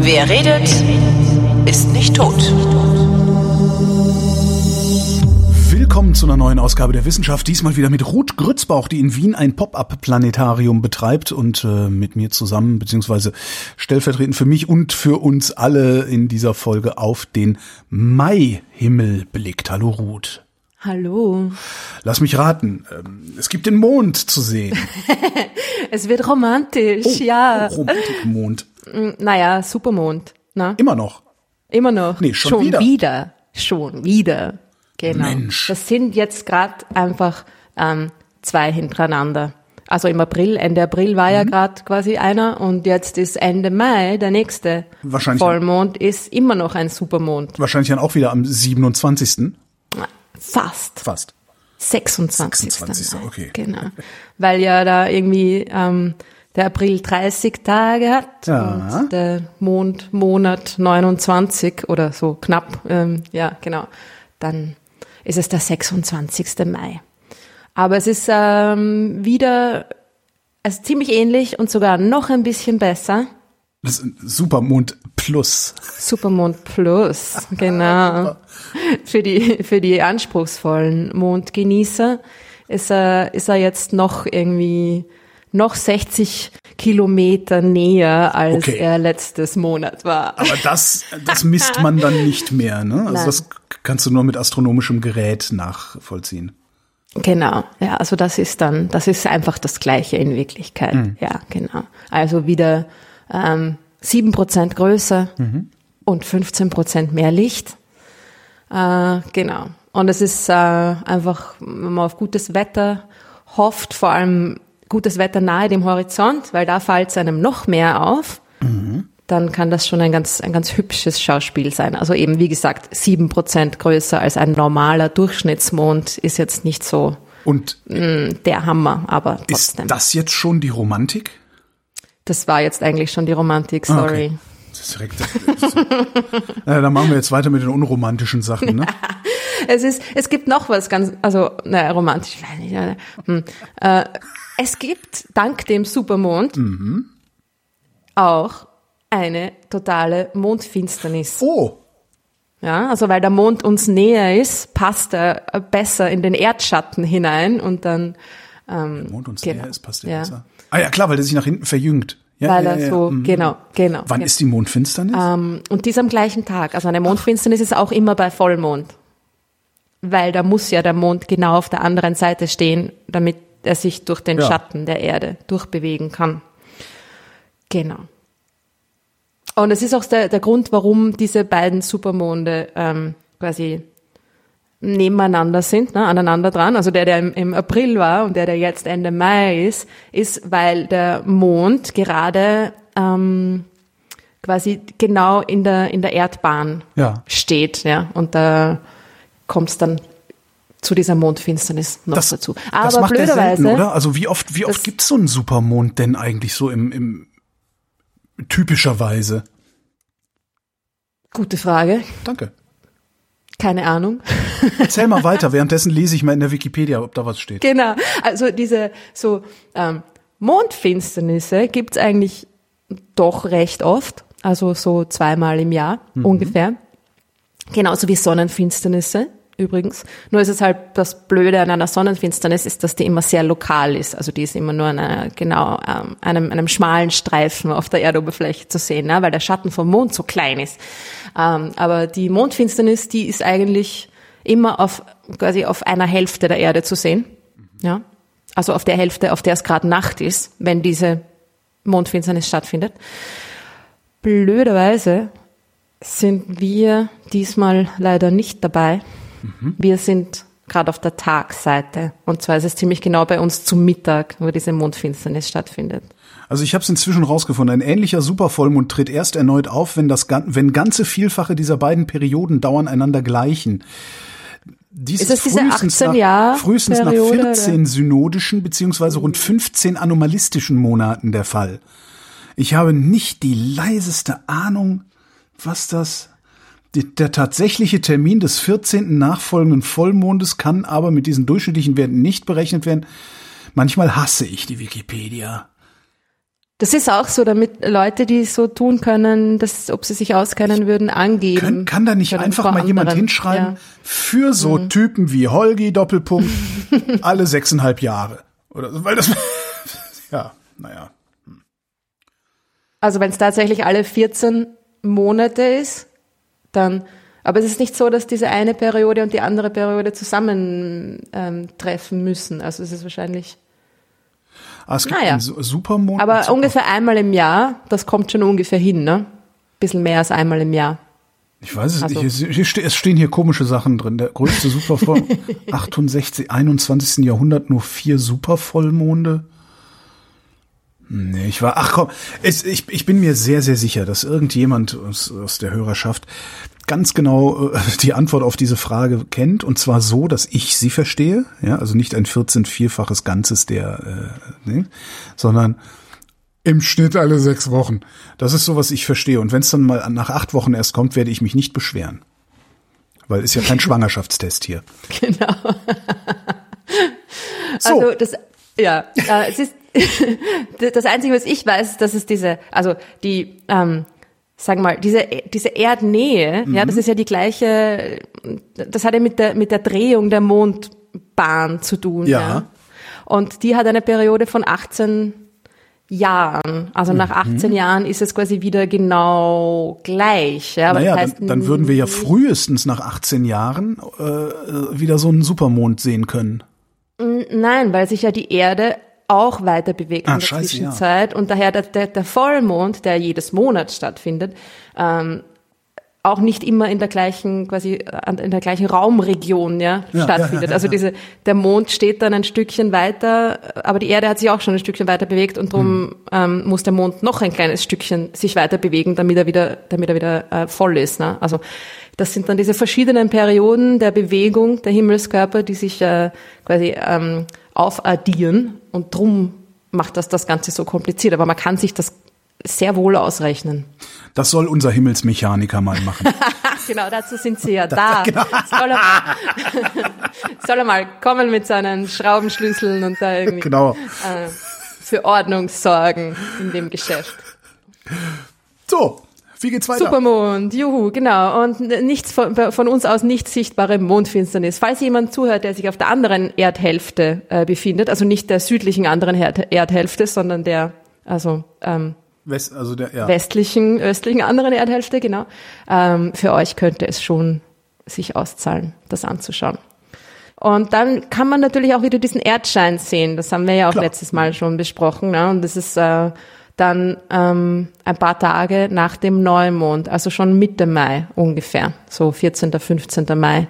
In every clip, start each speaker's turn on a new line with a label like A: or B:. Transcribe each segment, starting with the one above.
A: Wer redet, ist nicht tot.
B: Willkommen zu einer neuen Ausgabe der Wissenschaft. Diesmal wieder mit Ruth Grützbauch, die in Wien ein Pop-up-Planetarium betreibt und äh, mit mir zusammen, beziehungsweise stellvertretend für mich und für uns alle in dieser Folge auf den Maihimmel blickt. Hallo Ruth.
C: Hallo.
B: Lass mich raten. ähm, Es gibt den Mond zu sehen.
C: Es wird romantisch,
B: Oh,
C: ja.
B: oh, Romantikmond.
C: Mm, Naja, Supermond. Na?
B: Immer noch.
C: Immer noch.
B: Nee, schon wieder.
C: Schon wieder. Genau.
B: Mensch.
C: Das sind jetzt gerade einfach ähm, zwei hintereinander. Also im April, Ende April war
B: Mhm.
C: ja gerade quasi einer und jetzt ist Ende Mai der nächste
B: Wahrscheinlich-
C: Vollmond ist immer noch ein Supermond.
B: Wahrscheinlich dann auch wieder am 27.
C: Fast.
B: Fast.
C: 26.
B: 26.,
C: Mai.
B: okay.
C: Genau. Weil ja da irgendwie ähm, der April 30 Tage hat
B: Ja.
C: und der Mond Monat 29 oder so knapp, ähm, ja genau, dann ist es der 26. Mai. Aber es ist ähm, wieder ist ziemlich ähnlich und sogar noch ein bisschen besser.
B: Supermond Plus.
C: Supermond Plus, genau. Für die, für die anspruchsvollen Mondgenießer ist er, ist er jetzt noch irgendwie noch 60 Kilometer näher, als
B: Okay.
C: er letztes Monat war.
B: Aber das, das misst man dann nicht mehr, ne? Also
C: Nein.
B: das kannst du nur mit astronomischem Gerät nachvollziehen.
C: Genau, ja, also das ist dann, das ist einfach das Gleiche in Wirklichkeit. Ja, genau. Also wieder ähm, 7% größer und 15% mehr Licht. Äh, genau. Und es ist äh, einfach, wenn man auf gutes Wetter hofft, vor allem gutes Wetter nahe dem Horizont, weil da fällt es einem noch mehr auf. Dann kann das schon ein ganz, ein ganz hübsches Schauspiel sein. Also eben, wie gesagt, sieben Prozent größer als ein normaler Durchschnittsmond ist jetzt nicht so
B: Und
C: mh, der Hammer, aber
B: ist
C: trotzdem.
B: das jetzt schon die Romantik?
C: Das war jetzt eigentlich schon die Romantik,
B: Ah,
C: sorry.
B: okay. Das ist direkt. Na, dann machen wir jetzt weiter mit den unromantischen Sachen, ne?
C: Es ist, es gibt noch was ganz, also, naja, romantisch, ich weiß nicht, hm. äh, es gibt dank dem Supermond
B: Mhm.
C: auch eine totale Mondfinsternis.
B: Oh,
C: Ja, also weil der Mond uns näher ist, passt er besser in den Erdschatten hinein und dann, ähm,
B: Mond uns
C: Genau.
B: näher ist, passt der
C: Ja.
B: besser. Ah ja, klar, weil der sich nach hinten verjüngt. Ja,
C: weil
B: ja,
C: er
B: ja,
C: so,
B: mhm.
C: genau, genau.
B: Wann
C: genau.
B: ist die Mondfinsternis?
C: Ähm, und dies am gleichen Tag. Also eine Mondfinsternis ist auch immer bei Vollmond. Weil da muss ja der Mond genau auf der anderen Seite stehen, damit er sich durch den
B: Ja.
C: Schatten der Erde durchbewegen kann. Genau. Und es ist auch der, der Grund, warum diese beiden Supermonde ähm, quasi nebeneinander sind, ne, aneinander dran. Also der, der im, im April war und der, der jetzt Ende Mai ist, ist, weil der Mond gerade ähm, quasi genau in der, in der Erdbahn
B: Ja.
C: steht. Ja, und da kommt es dann zu dieser Mondfinsternis noch
B: das,
C: dazu.
B: das
C: Aber
B: macht der
C: blöderweise,
B: selten, oder? Also wie oft, wie oft
C: Das-
B: gibt's so einen Supermond denn eigentlich so im, im typischerweise?
C: gute Frage,
B: Danke.
C: Keine Ahnung.
B: Erzähl mal weiter. Währenddessen lese ich mal in der Wikipedia, ob da was steht.
C: Genau, also diese so ähm, Mondfinsternisse gibt's eigentlich doch recht oft, also so zweimal im Jahr ungefähr. Genauso wie Sonnenfinsternisse übrigens. Nur ist es halt das Blöde an einer Sonnenfinsternis ist, dass die immer sehr lokal ist. Also die ist immer nur an einer, genau ähm, einem, einem schmalen Streifen auf der Erdoberfläche zu sehen, ne? weil der Schatten vom Mond so klein ist. Ähm, aber die Mondfinsternis, die ist eigentlich immer auf quasi auf einer Hälfte der Erde zu sehen. Ja, also auf der Hälfte, auf der es gerade Nacht ist, wenn diese Mondfinsternis stattfindet. Blöderweise sind wir diesmal leider nicht dabei. Wir sind gerade auf der Tagseite. Und zwar ist es ziemlich genau bei uns zum Mittag, wo diese Mondfinsternis stattfindet.
B: Also ich habe es inzwischen rausgefunden. Ein ähnlicher Supervollmond tritt erst erneut auf, wenn das wenn ganze Vielfache dieser beiden Perioden dauern einander gleichen. Dies
C: Ist diese
B: frühestens
C: 18
B: nach, frühestens nach
C: Periode,
B: 14 synodischen beziehungsweise rund 15 anomalistischen Monaten der Fall. Ich habe nicht die leiseste Ahnung, was das Die, der tatsächliche Termin des 14. nachfolgenden Vollmondes kann aber mit diesen durchschnittlichen Werten nicht berechnet werden. Manchmal hasse ich die Wikipedia.
C: Das ist auch so, damit Leute, die so tun können, dass, ob sie sich auskennen würden, angeben.
B: Kann, kann da nicht einfach mal jemand
C: anderen.
B: hinschreiben,
C: Ja.
B: für so
C: Mhm.
B: Typen wie Holgi, Doppelpunkt, alle sechseinhalb Jahre. Oder so, weil das, ja, naja.
C: Also wenn es tatsächlich alle 14 Monate ist, dann, aber es ist nicht so, dass diese eine Periode und die andere Periode zusammen ähm, müssen. Also es ist wahrscheinlich,
B: Ah, es gibt
C: Naja.
B: einen Su- Supermond.
C: aber
B: Super-
C: ungefähr einmal im Jahr, das kommt schon ungefähr hin, ne? Bisschen mehr als einmal im Jahr.
B: Ich weiß es
C: Also-
B: nicht. Es stehen hier komische Sachen drin. Der größte Supervoll 68, 21. Jahrhundert nur vier Supervollmonde. Nee, ich war, ach komm, es, ich, ich bin mir sehr, sehr sicher, dass irgendjemand aus, aus der Hörerschaft ganz genau äh, die Antwort auf diese Frage kennt. Und zwar so, dass ich sie verstehe. Ja, also nicht ein 14-vierfaches Ganzes der, äh, nee, sondern im Schnitt alle sechs Wochen. Das ist so, was ich verstehe. Und wenn es dann mal nach acht Wochen erst kommt, werde ich mich nicht beschweren. Weil ist ja kein Schwangerschaftstest hier.
C: Genau.
B: So.
C: Also das, ja, äh, es ist das Einzige, was ich weiß, ist, dass es diese, also die, ähm, sagen wir mal, diese diese Erdnähe, ja,
B: Mhm.
C: das ist ja die gleiche, das hat ja mit der mit der Drehung der Mondbahn zu tun.
B: Ja.
C: Und die hat eine Periode von 18 Jahren. Also nach
B: Mhm.
C: 18 Jahren ist es quasi wieder genau gleich. Ja, aber
B: Naja,
C: das heißt,
B: dann, dann würden wir ja frühestens nach 18 Jahren äh, äh, wieder so einen Supermond sehen können.
C: Nein, weil sich ja die Erde auch weiter bewegt
B: Ah,
C: in der
B: scheiße,
C: Zwischenzeit und daher der, der, der Vollmond, der jedes Monat stattfindet, ähm, auch nicht immer in der gleichen quasi an- in der gleichen Raumregion ja,
B: Ja,
C: stattfindet.
B: ja, ja,
C: also
B: ja.
C: diese der Mond steht dann ein Stückchen weiter, aber die Erde hat sich auch schon ein Stückchen weiter bewegt und darum ähm, muss der Mond noch ein kleines Stückchen sich weiter bewegen, damit er wieder damit er wieder äh, voll ist. Ne? Also das sind dann diese verschiedenen Perioden der Bewegung der Himmelskörper, die sich äh, quasi ähm, aufaddieren und drum macht das das Ganze so kompliziert. Aber man kann sich das sehr wohl ausrechnen.
B: Das soll unser Himmelsmechaniker mal machen.
C: Genau, dazu sind sie ja da. Soll, er, soll er mal kommen mit seinen Schraubenschlüsseln und da irgendwie
B: genau.
C: äh, für Ordnung sorgen in dem Geschäft.
B: So, wie geht's weiter?
C: Supermond, juhu, genau. Und nichts von, von uns aus nicht sichtbare Mondfinsternis. Falls jemand zuhört, der sich auf der anderen Erdhälfte äh, befindet, also nicht der südlichen anderen Erd Erdhälfte, sondern der, also ähm,
B: West, also der, ja.
C: westlichen, östlichen anderen Erdhälfte, genau. Ähm, für euch könnte es schon sich auszahlen, das anzuschauen. Und dann kann man natürlich auch wieder diesen Erdschein sehen. Das haben wir ja auch
B: Klar.
C: letztes Mal schon besprochen. Ne? Und das ist äh, dann ähm, ein paar Tage nach dem Neumond, also schon Mitte Mai ungefähr, so 14., 15. Mai.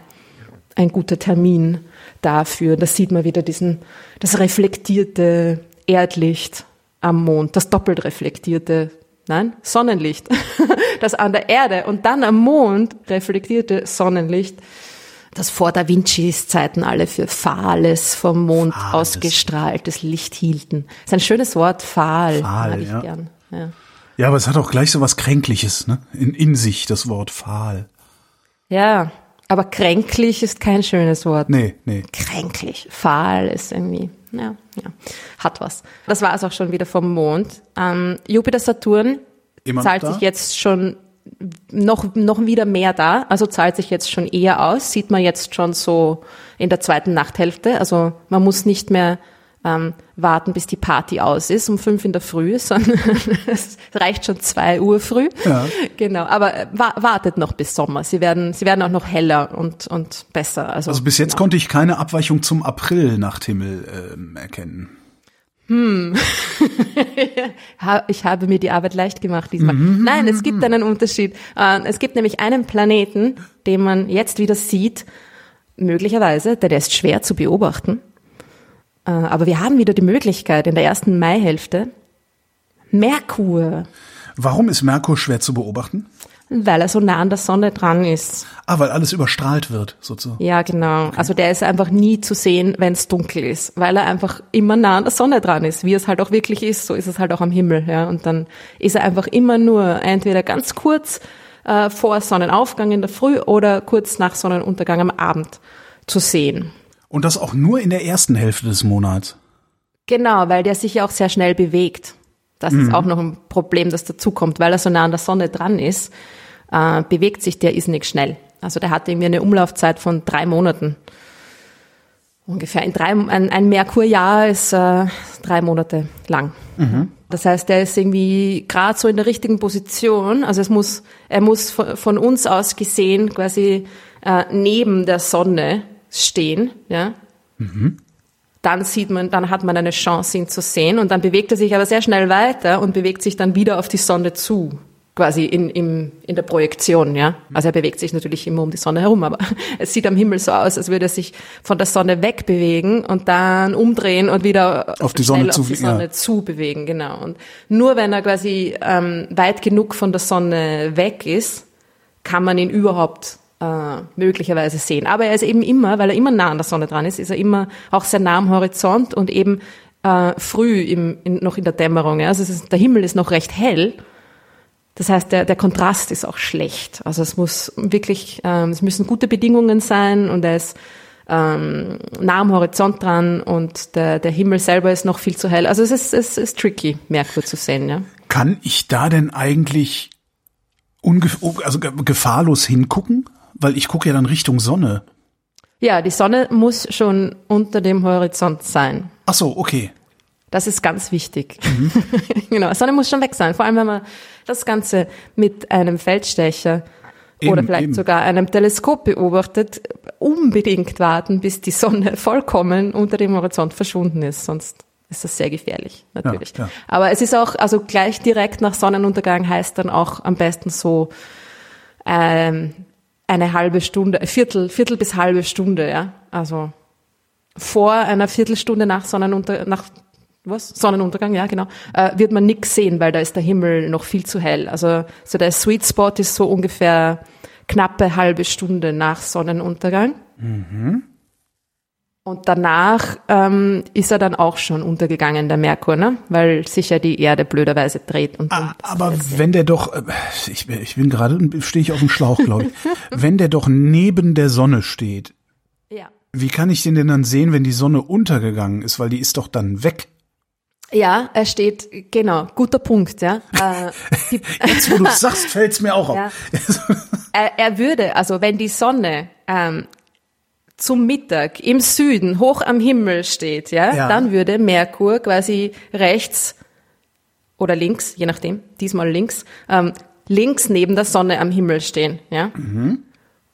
C: Ein guter Termin dafür. Da sieht man wieder diesen, das reflektierte Erdlicht am Mond, das doppelt reflektierte, nein, Sonnenlicht, das an der Erde und dann am Mond reflektierte Sonnenlicht, das vor Da Vincis Zeiten alle für fahles, vom Mond
B: Fahles.
C: ausgestrahltes Licht hielten. ist ein schönes Wort, fahl,
B: Fahl,
C: mag ich
B: ja.
C: gern. Ja.
B: ja, aber es hat auch gleich so was Kränkliches, ne? In, in sich, das Wort fahl.
C: ja, aber kränklich ist kein schönes Wort.
B: Nee, nee.
C: kränklich. Fahl ist irgendwie, ja, ja, hat was. Das war es auch schon wieder vom Mond. Ähm, Jupiter, Saturn
B: Immer
C: zahlt
B: da?
C: sich jetzt schon noch, noch wieder mehr da, also zahlt sich jetzt schon eher aus, sieht man jetzt schon so in der zweiten Nachthälfte. Also man muss nicht mehr ähm, warten, bis die Party aus ist um fünf in der Früh, sondern es reicht schon zwei Uhr früh.
B: Ja.
C: Genau, aber äh, wa wartet noch bis Sommer. Sie werden, sie werden auch noch heller und, und besser. Also,
B: Also bis jetzt
C: genau.
B: konnte ich keine Abweichung zum April-Nachthimmel ähm, erkennen.
C: Ha- ich habe mir die Arbeit leicht gemacht diesmal.
B: Mhm.
C: Nein, es gibt einen Unterschied. Äh, Es gibt nämlich einen Planeten, den man jetzt wieder sieht, möglicherweise, denn der ist schwer zu beobachten. Äh, Aber wir haben wieder die Möglichkeit in der ersten Maihälfte, Merkur,
B: Warum ist Merkur schwer zu beobachten?
C: Weil er so nah an der Sonne dran ist.
B: Ah, weil alles überstrahlt wird, sozusagen.
C: Ja, genau. Also der ist einfach nie zu sehen, wenn es dunkel ist, weil er einfach immer nah an der Sonne dran ist. Wie es halt auch wirklich ist, so ist es halt auch am Himmel. Ja. Und dann ist er einfach immer nur entweder ganz kurz äh, vor Sonnenaufgang in der Früh oder kurz nach Sonnenuntergang am Abend zu sehen.
B: Und das auch nur in der ersten Hälfte des Monats.
C: Genau, weil der sich ja auch sehr schnell bewegt. Das ist auch noch ein Problem, das dazukommt, weil er so nah an der Sonne dran ist, äh, bewegt sich der irrsinnig schnell. Also der hat irgendwie eine Umlaufzeit von drei Monaten. Ungefähr in drei, ein, ein Merkurjahr ist äh, drei Monate lang. Das heißt, der ist irgendwie gerade so in der richtigen Position. Also es muss, er muss von, uns aus gesehen quasi äh, neben der Sonne stehen, ja. Dann sieht man, dann hat man eine Chance, ihn zu sehen und dann bewegt er sich aber sehr schnell weiter und bewegt sich dann wieder auf die Sonne zu, quasi in, im, in der Projektion, ja. Also er bewegt sich natürlich immer um die Sonne herum, aber es sieht am Himmel so aus, als würde er sich von der Sonne wegbewegen und dann umdrehen und wieder
B: Auf die Sonne zu-
C: auf die
B: ja.
C: Sonne zu bewegen, genau. Und nur wenn er quasi ähm, weit genug von der Sonne weg ist, kann man ihn überhaupt äh, möglicherweise sehen. Aber er ist eben immer, weil er immer nah an der Sonne dran ist, ist er immer auch sehr nah am Horizont und eben äh, früh im, in, noch in der Dämmerung. Ja. Also ist, der Himmel ist noch recht hell. Das heißt, der, der Kontrast ist auch schlecht. Also es muss wirklich, ähm, es müssen gute Bedingungen sein und er ist ähm, nah am Horizont dran und der, der Himmel selber ist noch viel zu hell. Also es ist, es ist tricky, Merkur zu sehen. Ja.
B: Kann ich da denn eigentlich ungef also ge- gefahrlos hingucken? Weil ich gucke ja dann Richtung Sonne.
C: Ja, die Sonne muss schon unter dem Horizont sein.
B: Ach so, okay.
C: Das ist ganz wichtig. genau, Sonne muss schon weg sein. Vor allem, wenn man das Ganze mit einem Feldstecher oder
B: Eben,
C: vielleicht
B: eben.
C: sogar einem Teleskop beobachtet, unbedingt warten, bis die Sonne vollkommen unter dem Horizont verschwunden ist. Sonst ist das sehr gefährlich, natürlich.
B: Ja, ja.
C: Aber es ist auch, also gleich direkt nach Sonnenuntergang heißt dann auch am besten so ähm, eine halbe Stunde, Viertel, Viertel bis halbe Stunde, ja. Also vor einer Viertelstunde nach Sonnenunter nach was? Sonnenuntergang, ja, genau, äh, wird man nix sehen, weil da ist der Himmel noch viel zu hell. Also so der Sweet Spot ist so ungefähr knappe halbe Stunde nach Sonnenuntergang. Und danach ähm, ist er dann auch schon untergegangen, der Merkur, ne? weil sich ja die Erde blöderweise dreht. Und
B: Ah, aber wenn der doch, äh, ich, ich bin gerade, stehe ich auf dem Schlauch, glaube ich. wenn der doch neben der Sonne steht,
C: ja.
B: wie kann ich den denn dann sehen, wenn die Sonne untergegangen ist? Weil die ist doch dann weg.
C: ja, er steht, genau, guter Punkt, ja. Äh,
B: Jetzt, wo du es sagst, fällt's mir auch auf.
C: Ja. er, er würde, also wenn die Sonne ähm, zum Mittag im Süden hoch am Himmel steht, ja,
B: Ja.
C: dann würde Merkur quasi rechts oder links, je nachdem, diesmal links, ähm, links neben der Sonne am Himmel stehen, ja.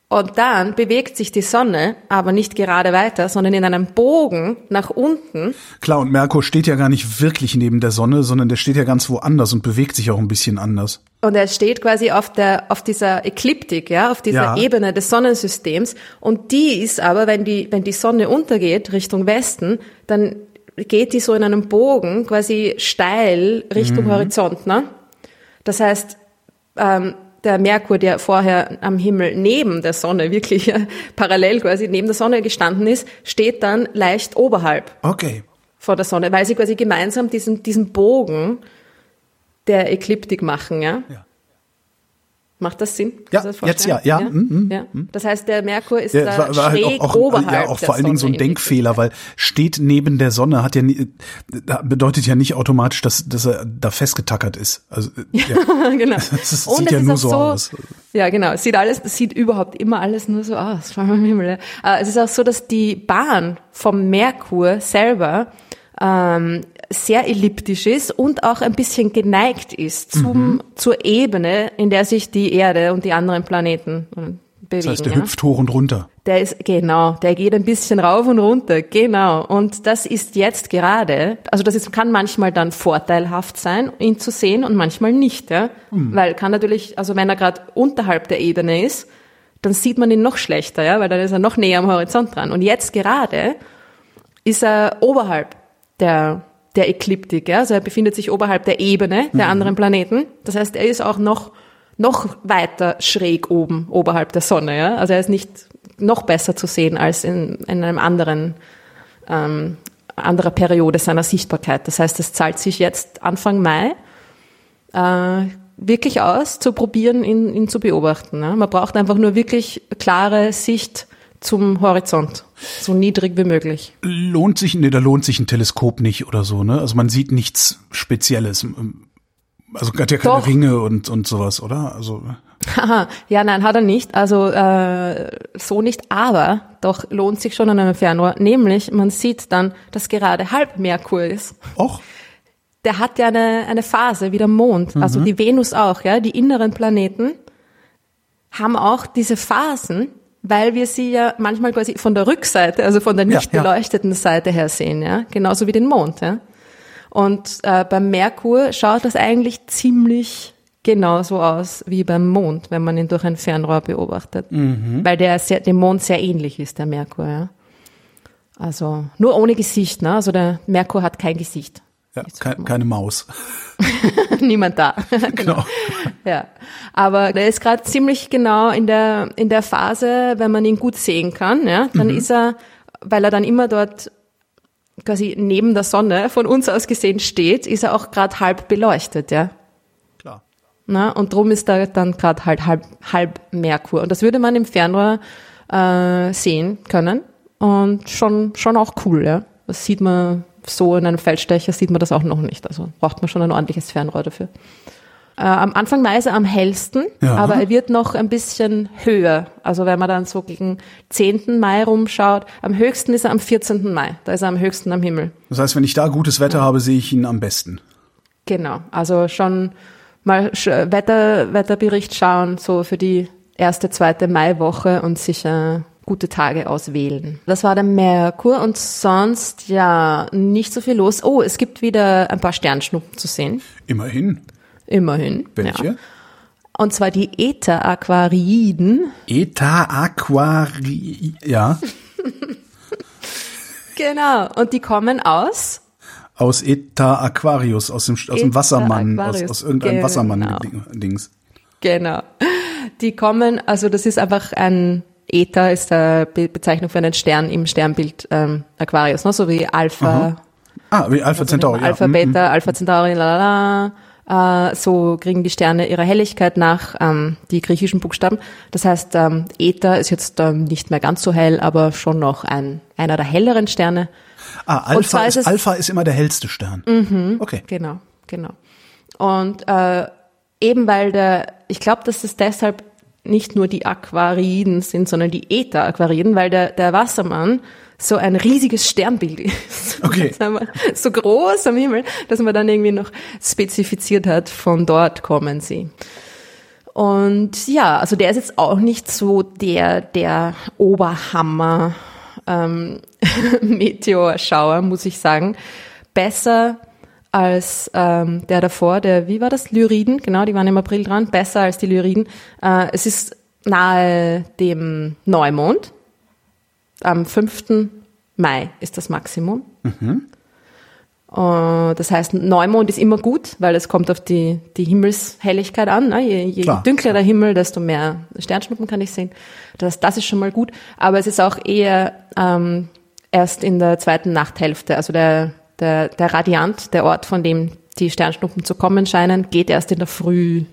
C: Und dann bewegt sich die Sonne aber nicht gerade weiter, sondern in einem Bogen nach unten.
B: Klar, und Merkur steht ja gar nicht wirklich neben der Sonne, sondern der steht ja ganz woanders und bewegt sich auch ein bisschen anders.
C: Und er steht quasi auf der, auf dieser Ekliptik, ja, auf dieser
B: Ja.
C: Ebene des Sonnensystems. Und die ist aber, wenn die, wenn die Sonne untergeht Richtung Westen, dann geht die so in einem Bogen quasi steil Richtung Horizont, ne? Das heißt, ähm, der Merkur, der vorher am Himmel neben der Sonne wirklich äh, parallel quasi neben der Sonne gestanden ist, steht dann leicht oberhalb
B: Okay.
C: vor der Sonne, weil sie quasi gemeinsam diesen, diesen Bogen der Ekliptik machen, ja?
B: Ja.
C: Macht das Sinn?
B: Ja,
C: das
B: jetzt ja,
C: vorstellen?
B: ja, mm, mm,
C: ja. Das heißt, der Merkur ist
B: Ja,
C: da
B: war, war
C: schräg
B: halt auch, auch,
C: oberhalb
B: ja, auch vor allen Dingen so ein Denkfehler, weil steht neben der Sonne hat ja bedeutet ja nicht automatisch, dass, dass er da festgetackert ist. Also äh, ja,
C: genau.
B: das
C: Und
B: sieht ja nur
C: auch
B: so aus.
C: Ja, genau. Es sieht alles, es sieht überhaupt immer alles nur so aus. Vor allem am Himmel. Ja. Äh, Es ist auch so, dass die Bahn vom Merkur selber ähm, sehr elliptisch ist und auch ein bisschen geneigt ist zum, zur Ebene, in der sich die Erde und die anderen Planeten äh, bewegen.
B: Das heißt, der
C: ja.
B: hüpft hoch und runter.
C: Der ist, genau, der geht ein bisschen rauf und runter, genau. Und das ist jetzt gerade, also das ist, kann manchmal dann vorteilhaft sein, ihn zu sehen und manchmal nicht, ja. Weil kann natürlich, also wenn er gerade unterhalb der Ebene ist, dann sieht man ihn noch schlechter, ja, weil dann ist er noch näher am Horizont dran. Und jetzt gerade ist er oberhalb der, der Ekliptik, ja. Also er befindet sich oberhalb der Ebene der anderen Planeten. Das heißt, er ist auch noch, noch weiter schräg oben, oberhalb der Sonne, ja. Also er ist nicht noch besser zu sehen als in, in einem anderen, ähm, anderer Periode seiner Sichtbarkeit. Das heißt, es zahlt sich jetzt Anfang Mai, äh, wirklich aus, zu probieren, ihn, ihn zu beobachten. Ne? Man braucht einfach nur wirklich klare Sicht zum Horizont, so niedrig wie möglich.
B: Lohnt sich, nee, da lohnt sich ein Teleskop nicht oder so, ne? Also man sieht nichts Spezielles. Also hat ja keine
C: Doch.
B: Ringe und, und sowas, oder? Also
C: ja, nein, hat er nicht. Also äh, so nicht, aber doch lohnt sich schon an einem Fernrohr. Nämlich, man sieht dann, dass gerade halb Merkur ist.
B: auch
C: Der hat ja eine, eine Phase wie der Mond, also die Venus auch, ja, die inneren Planeten haben auch diese Phasen, weil wir sie ja manchmal quasi von der Rückseite, also von der
B: Ja,
C: nicht
B: ja.
C: beleuchteten Seite her sehen, ja, genauso wie den Mond, ja. Und äh, beim Merkur schaut das eigentlich ziemlich genauso aus wie beim Mond, wenn man ihn durch ein Fernrohr beobachtet, weil der sehr, dem Mond sehr ähnlich ist, der Merkur, ja. Also nur ohne Gesicht, ne? Also der Merkur hat kein Gesicht.
B: Ja, ke keine Maus.
C: Niemand da.
B: Genau.
C: Ja, aber der ist gerade ziemlich genau in der in der Phase, wenn man ihn gut sehen kann, ja, dann ist er, weil er dann immer dort quasi neben der Sonne von uns aus gesehen steht, ist er auch gerade halb beleuchtet, ja.
B: Klar.
C: Na, und drum ist da dann gerade halt halb, halb Merkur. Und das würde man im Fernrohr äh, sehen können. Und schon, schon auch cool, ja. Das sieht man so in einem Feldstecher, sieht man das auch noch nicht. Also braucht man schon ein ordentliches Fernrohr dafür. Äh, am Anfang Mai ist er am hellsten,
B: Ja.
C: aber er wird noch ein bisschen höher. Also wenn man dann so gegen 10. Mai rumschaut, am höchsten ist er am 14. Mai. Da ist er am höchsten am Himmel.
B: Das heißt, wenn ich da gutes Wetter habe, sehe ich ihn am besten.
C: Genau, also schon mal Wetter, Wetterbericht schauen, so für die erste, zweite Maiwoche und sicher gute Tage auswählen. Das war der Merkur und sonst ja nicht so viel los. Oh, es gibt wieder ein paar Sternschnuppen zu sehen.
B: Immerhin.
C: Immerhin.
B: Welche?
C: Ja. Und zwar die Äther-Aquariden.
B: Eta Aquari. Ja.
C: Genau. Und die kommen aus
B: Aus Eta Aquarius, aus dem, aus dem Wassermann, aus, aus irgendeinem
C: genau.
B: Wassermann-Dings.
C: Genau. Die kommen, also das ist einfach ein Eta ist eine Be Bezeichnung für einen Stern im Sternbild ähm, Aquarius, ne? so wie Alpha,
B: Ah, wie Alpha Centauri. ja.
C: Alpha
B: Mhm.
C: Beta, Alpha Centauri, la la la. Äh, so kriegen die Sterne ihre Helligkeit nach ähm, die griechischen Buchstaben. Das heißt, ähm, Eta ist jetzt ähm, nicht mehr ganz so hell, aber schon noch ein einer der helleren Sterne.
B: Ah, Alpha ist,
C: ist es- Mhm.
B: Alpha ist immer der hellste Stern. Okay.
C: Genau, genau. Und äh, eben weil der, ich glaube, dass es deshalb nicht nur die Aquariden sind, sondern die Äther-Aquariden, weil der, der Wassermann so ein riesiges Sternbild ist.
B: Okay.
C: So groß am Himmel, dass man dann irgendwie noch spezifiziert hat, von dort kommen sie. Und ja, also der ist jetzt auch nicht so der, der Oberhammer ähm, Meteorschauer, muss ich sagen. Besser als ähm, der davor, der, wie war das? Lyriden, genau, die waren im April dran, besser als die Lyriden. Äh, es ist nahe dem Neumond. Am 5. Mai ist das Maximum. Äh, Das heißt, Neumond ist immer gut, weil es kommt auf die, die Himmelshelligkeit an. Ne? Je, je
B: Klar.
C: dünkler der Himmel, desto mehr Sternschnuppen kann ich sehen. Das, das ist schon mal gut. Aber es ist auch eher ähm, erst in der zweiten Nachthälfte. Also der, der, der Radiant, der Ort, von dem die Sternschnuppen zu kommen scheinen, geht erst in der Früh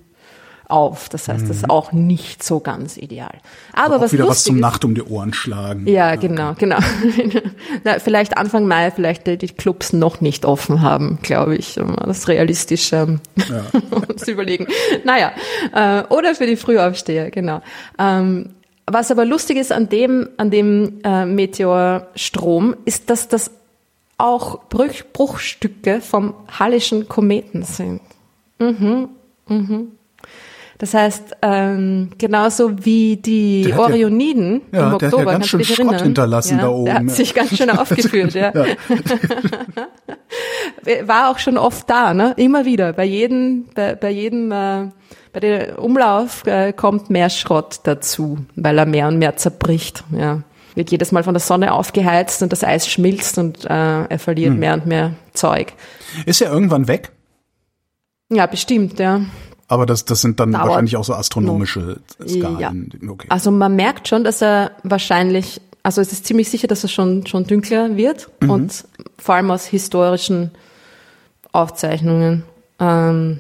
C: auf. Das heißt, das ist auch nicht so ganz ideal. Aber
B: Auch
C: was
B: wieder was zum
C: ist,
B: Nacht um die Ohren schlagen.
C: ja, genau, genau. Na, vielleicht Anfang Mai, vielleicht die Clubs noch nicht offen haben, glaube ich, um das realistisch ähm, zu überlegen. Naja, äh, oder für die Frühaufsteher, genau. Ähm, was aber lustig ist an dem, an dem äh, Meteorstrom, ist, dass das auch Bruch, Bruchstücke vom Hallischen Kometen sind. Mhm, mhm. Das heißt, ähm, genauso wie die
B: Der ja-
C: Orioniden
B: Ja,
C: im
B: der hat ja
C: Oktober,
B: ganz schön Schrott
C: erinnern?
B: hinterlassen
C: ja,
B: da oben,
C: Der hat
B: ja.
C: sich ganz schön aufgeführt, ja. War auch schon oft da, ne? Immer wieder. Bei jedem, bei, bei jedem, äh, bei dem Umlauf äh, kommt mehr Schrott dazu, weil er mehr und mehr zerbricht, ja. Wird jedes Mal von der Sonne aufgeheizt und das Eis schmilzt und äh, er
B: Hm.
C: verliert mehr und mehr Zeug.
B: Ist ja irgendwann weg,
C: Ja, bestimmt, ja.
B: aber das, das sind dann
C: Dauert
B: wahrscheinlich auch so astronomische Skalen.
C: Ja.
B: Okay.
C: Also man merkt schon, dass er wahrscheinlich, also es ist ziemlich sicher, dass er schon, schon dünkler wird und vor allem aus historischen Aufzeichnungen ähm,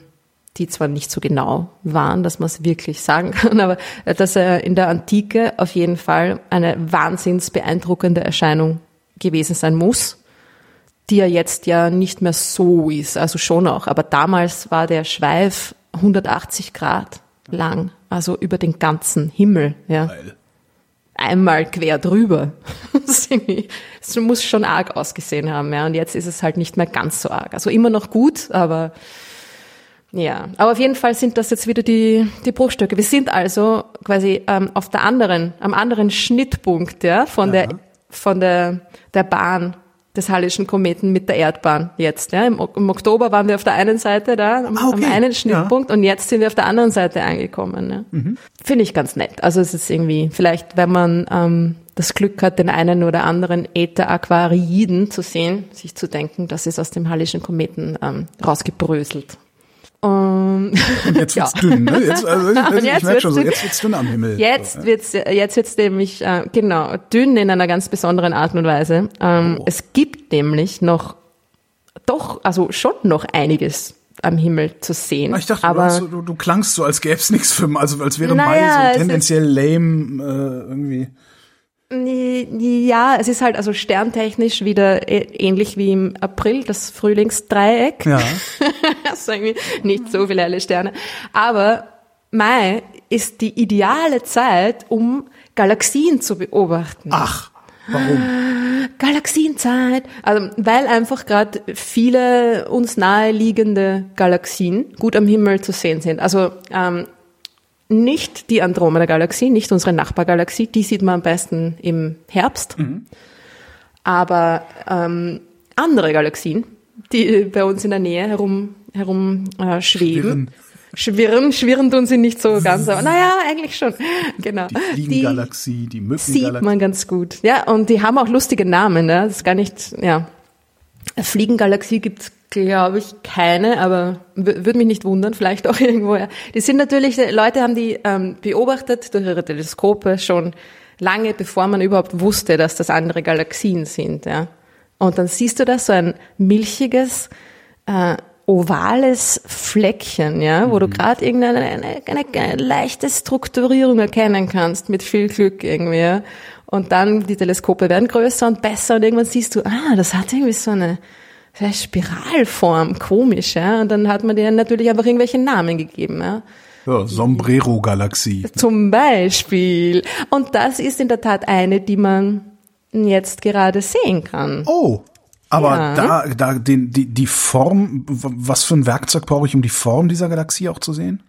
C: die zwar nicht so genau waren, dass man es wirklich sagen kann, aber dass er in der Antike auf jeden Fall eine wahnsinns beeindruckende Erscheinung gewesen sein muss, die ja jetzt ja nicht mehr so ist, also schon auch, aber damals war der Schweif 180 Grad lang, also über den ganzen Himmel, ja.
B: Geil.
C: Einmal quer drüber. Das muss schon arg ausgesehen haben, ja. Und jetzt ist es halt nicht mehr ganz so arg. Also immer noch gut, aber ja, aber auf jeden Fall sind das jetzt wieder die, die Bruchstücke. Wir sind also quasi ähm, auf der anderen, am anderen Schnittpunkt ja, von, der, von der, der Bahn des Hallischen Kometen mit der Erdbahn jetzt. Ja. Im, Im Oktober waren wir auf der einen Seite da, am,
B: Ah, okay.
C: am einen Schnittpunkt und jetzt sind wir auf der anderen Seite angekommen. Ja. Finde ich ganz nett. Also es ist irgendwie, vielleicht wenn man ähm, das Glück hat, den einen oder anderen Äther-Aquariden zu sehen, sich zu denken, das ist aus dem Hallischen Kometen ähm, rausgebröselt. Und
B: Und jetzt wird's
C: Ja.
B: dünn, ne? Jetzt, also ich,
C: Und
B: ich
C: jetzt
B: merke schon so,
C: wird's
B: jetzt wird's dünn am Himmel.
C: Jetzt
B: So, ja.
C: wird's, jetzt wird's nämlich, äh, genau, dünn in einer ganz besonderen Art und Weise. Ähm,
B: Oh.
C: Es gibt nämlich noch, doch, also schon noch einiges am Himmel zu sehen.
B: Ah, Ich dachte, du,
C: aber
B: so, du, du klangst so, als gäb's nichts für, also als wäre
C: Naja,
B: Mai
C: es
B: so tendenziell lame äh, irgendwie.
C: Ja, es ist halt also sterntechnisch wieder ähnlich wie im April, das Frühlingsdreieck.
B: Ja.
C: also irgendwie nicht so viele helle Sterne. Aber Mai ist die ideale Zeit, um Galaxien zu beobachten.
B: Ach, warum?
C: Galaxienzeit. Also, weil einfach gerade viele uns naheliegende Galaxien gut am Himmel zu sehen sind. Also ähm, nicht die Andromeda-Galaxie, nicht unsere Nachbargalaxie, die sieht man am besten im Herbst. Aber ähm, andere Galaxien, die bei uns in der Nähe herum, herum äh, schweben. Schwirren, schwirren tun sie nicht so ganz, aber naja, eigentlich schon. Genau.
B: Die Fliegengalaxie, die
C: sieht
B: Mückengalaxie.
C: man ganz gut. Ja, und die haben auch lustige Namen. Ne? Das ist gar nicht, ja. Fliegengalaxie gibt's, glaube ich, keine, aber würde mich nicht wundern, vielleicht auch irgendwo. Ja. Die sind natürlich, Leute haben die ähm, beobachtet durch ihre Teleskope schon lange, bevor man überhaupt wusste, dass das andere Galaxien sind. Ja. Und dann siehst du da so ein milchiges, äh, ovales Fleckchen, ja, wo du gerade irgendeine eine, eine, eine leichte Strukturierung erkennen kannst mit viel Glück irgendwie. Ja. Und dann die Teleskope werden größer und besser und irgendwann siehst du, ah, das hat irgendwie so eine, so eine Spiralform, komisch, ja. Und dann hat man dir natürlich einfach irgendwelche Namen gegeben, ja.
B: Ja, Sombrero-Galaxie.
C: Zum Beispiel. Und das ist in der Tat eine, die man jetzt gerade sehen kann.
B: Oh, aber
C: Ja.
B: da, da den, die, die Form, was für ein Werkzeug brauche ich, um die Form dieser Galaxie auch zu sehen?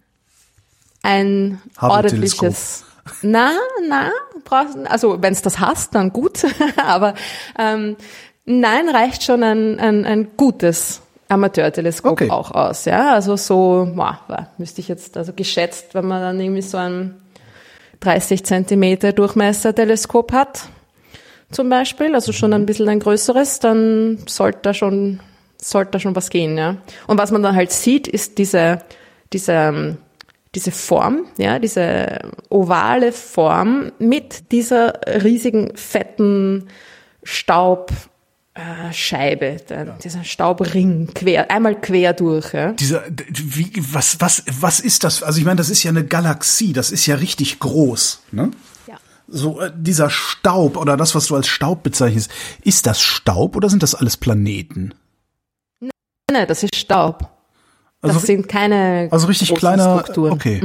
C: ein ordentliches. Na, na, brauchst, also wenn es das hast, dann gut. Aber ähm, nein, reicht schon ein, ein, ein gutes Amateurteleskop
B: Okay.
C: auch aus. Ja, also so, boah, müsste ich jetzt also geschätzt, wenn man dann irgendwie so ein 30 Zentimeter Durchmesser Teleskop hat, zum Beispiel, also schon ein bisschen ein größeres, dann sollte da schon, sollte da schon was gehen, ja. Und was man dann halt sieht, ist diese, diese, ähm, diese Form, ja, diese ovale Form mit dieser riesigen, fetten Staubscheibe, äh, Scheibe, der, dieser Staubring quer, einmal quer durch, ja.
B: Dieser, wie, was, was, was ist das? Also ich meine, das ist ja eine Galaxie, das ist ja richtig groß, ne?
C: Ja.
B: So, äh, dieser Staub oder das, was du als Staub bezeichnest, ist das Staub oder sind das alles Planeten?
C: Nein, das ist Staub. Das
B: Also-
C: sind keine
B: Also richtig kleiner,
C: Strukturen.
B: okay,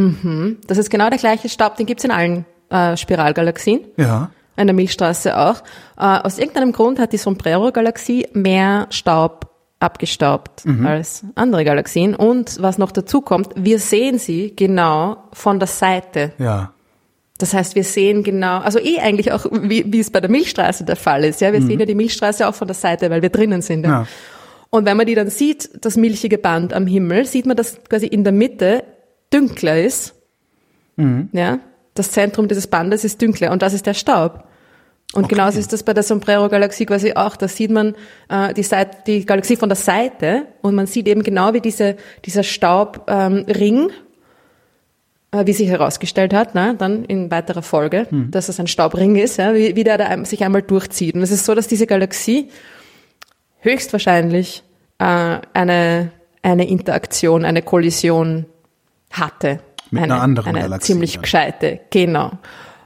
C: Das ist genau der gleiche Staub, den gibt's in allen äh, Spiralgalaxien.
B: ja.
C: in der Milchstraße auch. Äh, aus irgendeinem Grund hat die Sombrero-Galaxie mehr Staub abgestaubt als andere Galaxien. Und was noch dazu kommt, wir sehen sie genau von der Seite.
B: Ja.
C: Das heißt, wir sehen genau, also eh eigentlich auch, wie, wie es bei der Milchstraße der Fall ist. Ja, wir sehen ja die Milchstraße auch von der Seite, weil wir drinnen sind. Ja.
B: Ja.
C: Und wenn man die dann sieht, das milchige Band am Himmel, sieht man, dass quasi in der Mitte dünkler ist. Ja, das Zentrum dieses Bandes ist dünkler und das ist der Staub. Und
B: Okay.
C: genauso ist das bei der Sombrero-Galaxie quasi auch. Da sieht man äh, die, Seite, die Galaxie von der Seite und man sieht eben genau, wie diese, dieser Staubring, ähm, äh, wie sich herausgestellt hat, ne, dann in weiterer Folge, dass es ein Staubring ist, ja, wie, wie der da sich einmal durchzieht. Und es ist so, dass diese Galaxie höchstwahrscheinlich äh, eine, eine Interaktion, eine Kollision hatte.
B: Mit
C: eine,
B: einer anderen
C: eine
B: Galaxie
C: ziemlich
B: dann.
C: gescheite, genau.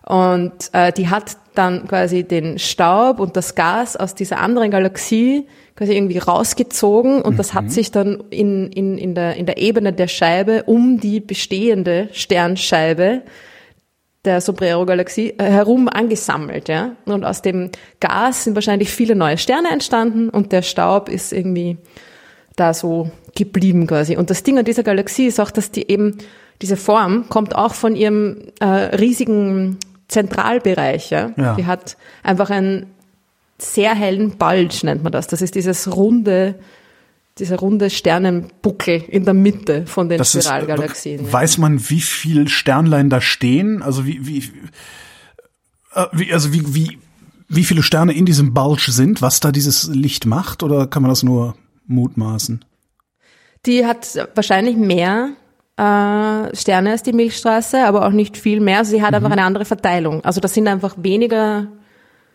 C: Und äh, die hat dann quasi den Staub und das Gas aus dieser anderen Galaxie quasi irgendwie rausgezogen und das
B: Mhm.
C: hat sich dann in, in, in, der, in der Ebene der Scheibe um die bestehende Sternscheibe der Sombrero-Galaxie äh, herum angesammelt, ja. Und aus dem Gas sind wahrscheinlich viele neue Sterne entstanden und der Staub ist irgendwie da so geblieben quasi. Und das Ding an dieser Galaxie ist auch, dass die eben, diese Form kommt auch von ihrem äh, riesigen Zentralbereich, ja.
B: Ja.
C: Die hat einfach einen sehr hellen Bulge, nennt man das. Das ist dieses runde, dieser runde Sternenbuckel in der Mitte von den
B: Das ist,
C: Spiralgalaxien. ja.
B: weiß man, wie viel Sternlein da stehen? Also wie, wie, äh, wie also wie, wie, wie viele Sterne in diesem Bulge sind, was da dieses Licht macht, oder kann man das nur mutmaßen?
C: Die hat wahrscheinlich mehr äh, Sterne als die Milchstraße, aber auch nicht viel mehr. Also sie hat einfach eine andere Verteilung. Also das sind einfach weniger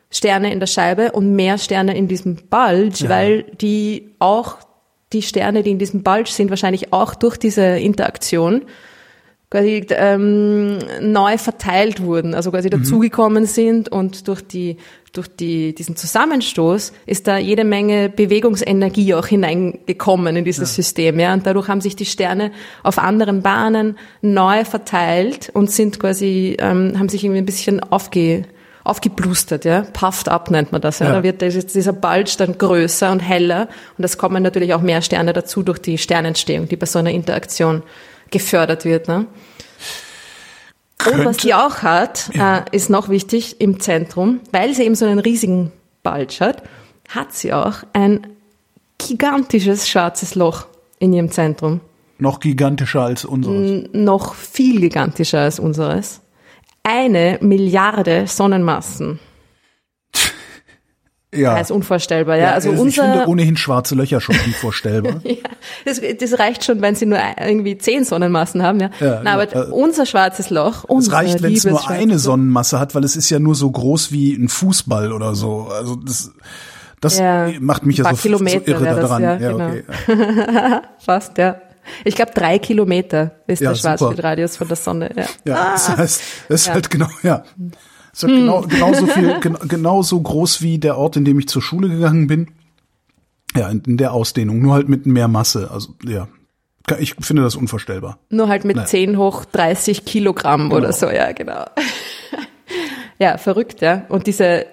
C: Sterne in der Scheibe und mehr Sterne in diesem Bulge, weil die auch die Sterne, die in diesem Bulge sind, wahrscheinlich auch durch diese Interaktion quasi ähm, neu verteilt wurden, also quasi dazugekommen sind und durch die durch die diesen Zusammenstoß ist da jede Menge Bewegungsenergie auch hineingekommen in dieses System, ja, und dadurch haben sich die Sterne auf anderen Bahnen neu verteilt und sind quasi ähm, haben sich irgendwie ein bisschen aufge aufgeblustert, ja, puffed up nennt man das, ja.
B: Ja.
C: Da wird dieser- Bulge dann größer und heller und es kommen natürlich auch mehr Sterne dazu durch die Sternentstehung, die bei so einer Interaktion gefördert wird. Ne? Und was die auch hat, äh, ist noch wichtig im Zentrum, weil sie eben so einen riesigen Bulge hat, hat sie auch ein gigantisches schwarzes Loch in ihrem Zentrum.
B: Noch gigantischer als unseres.
C: Noch viel gigantischer als unseres. Eine Milliarde Sonnenmassen.
B: Ja.
C: Das ist unvorstellbar, ja. also
B: ich
C: unser,
B: finde ohnehin schwarze Löcher schon unvorstellbar.
C: Ja, das, das reicht schon, wenn sie nur irgendwie zehn Sonnenmassen haben, ja.
B: Ja,
C: Na,
B: ja,
C: aber
B: äh,
C: unser schwarzes Loch,
B: Es reicht, wenn es nur eine. Sonnenmasse hat, weil es ist ja nur so groß wie ein Fußball oder so. Also das, das
C: Ja,
B: macht mich ja so, so irre
C: das,
B: daran.
C: ja,
B: ja,
C: genau.
B: okay.
C: Fast, ja. Ich glaube, drei Kilometer ist
B: Ja,
C: der
B: super.
C: Schwarzbildradius von der Sonne. Ja.
B: Ja, das heißt, das ist
C: Ja.
B: halt genau, ja. Das ist halt genau, genauso viel, gen, genauso groß wie der Ort, in dem ich zur Schule gegangen bin. Ja, in, in der Ausdehnung, nur halt mit mehr Masse. Also, ja. Ich finde das unvorstellbar.
C: Nur halt mit
B: Nein.
C: 10 hoch 30 Kilogramm oder so, ja, genau. ja, verrückt, ja. Und diese,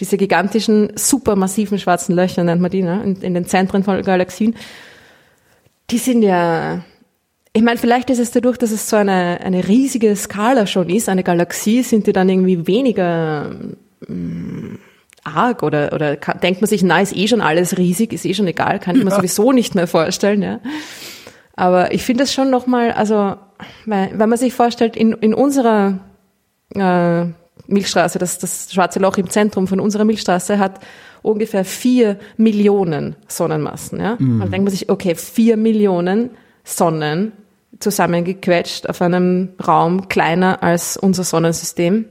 C: diese gigantischen, supermassiven schwarzen Löcher, nennt man die, ne? in, in den Zentren von Galaxien, die sind ja, ich meine, vielleicht ist es dadurch, dass es so eine, eine riesige Skala schon ist, eine Galaxie, sind die dann irgendwie weniger mm, arg oder, oder kann, denkt man sich, na, ist eh schon alles riesig, ist eh schon egal, kann ich mir sowieso nicht mehr vorstellen, ja. Aber ich finde das schon nochmal, also, weil, wenn man sich vorstellt, in, in unserer äh, Milchstraße, das, das schwarze Loch im Zentrum von unserer Milchstraße hat ungefähr vier Millionen Sonnenmassen. Ja? Dann denkt man sich, okay, vier Millionen Sonnen zusammengequetscht auf einem Raum kleiner als unser Sonnensystem.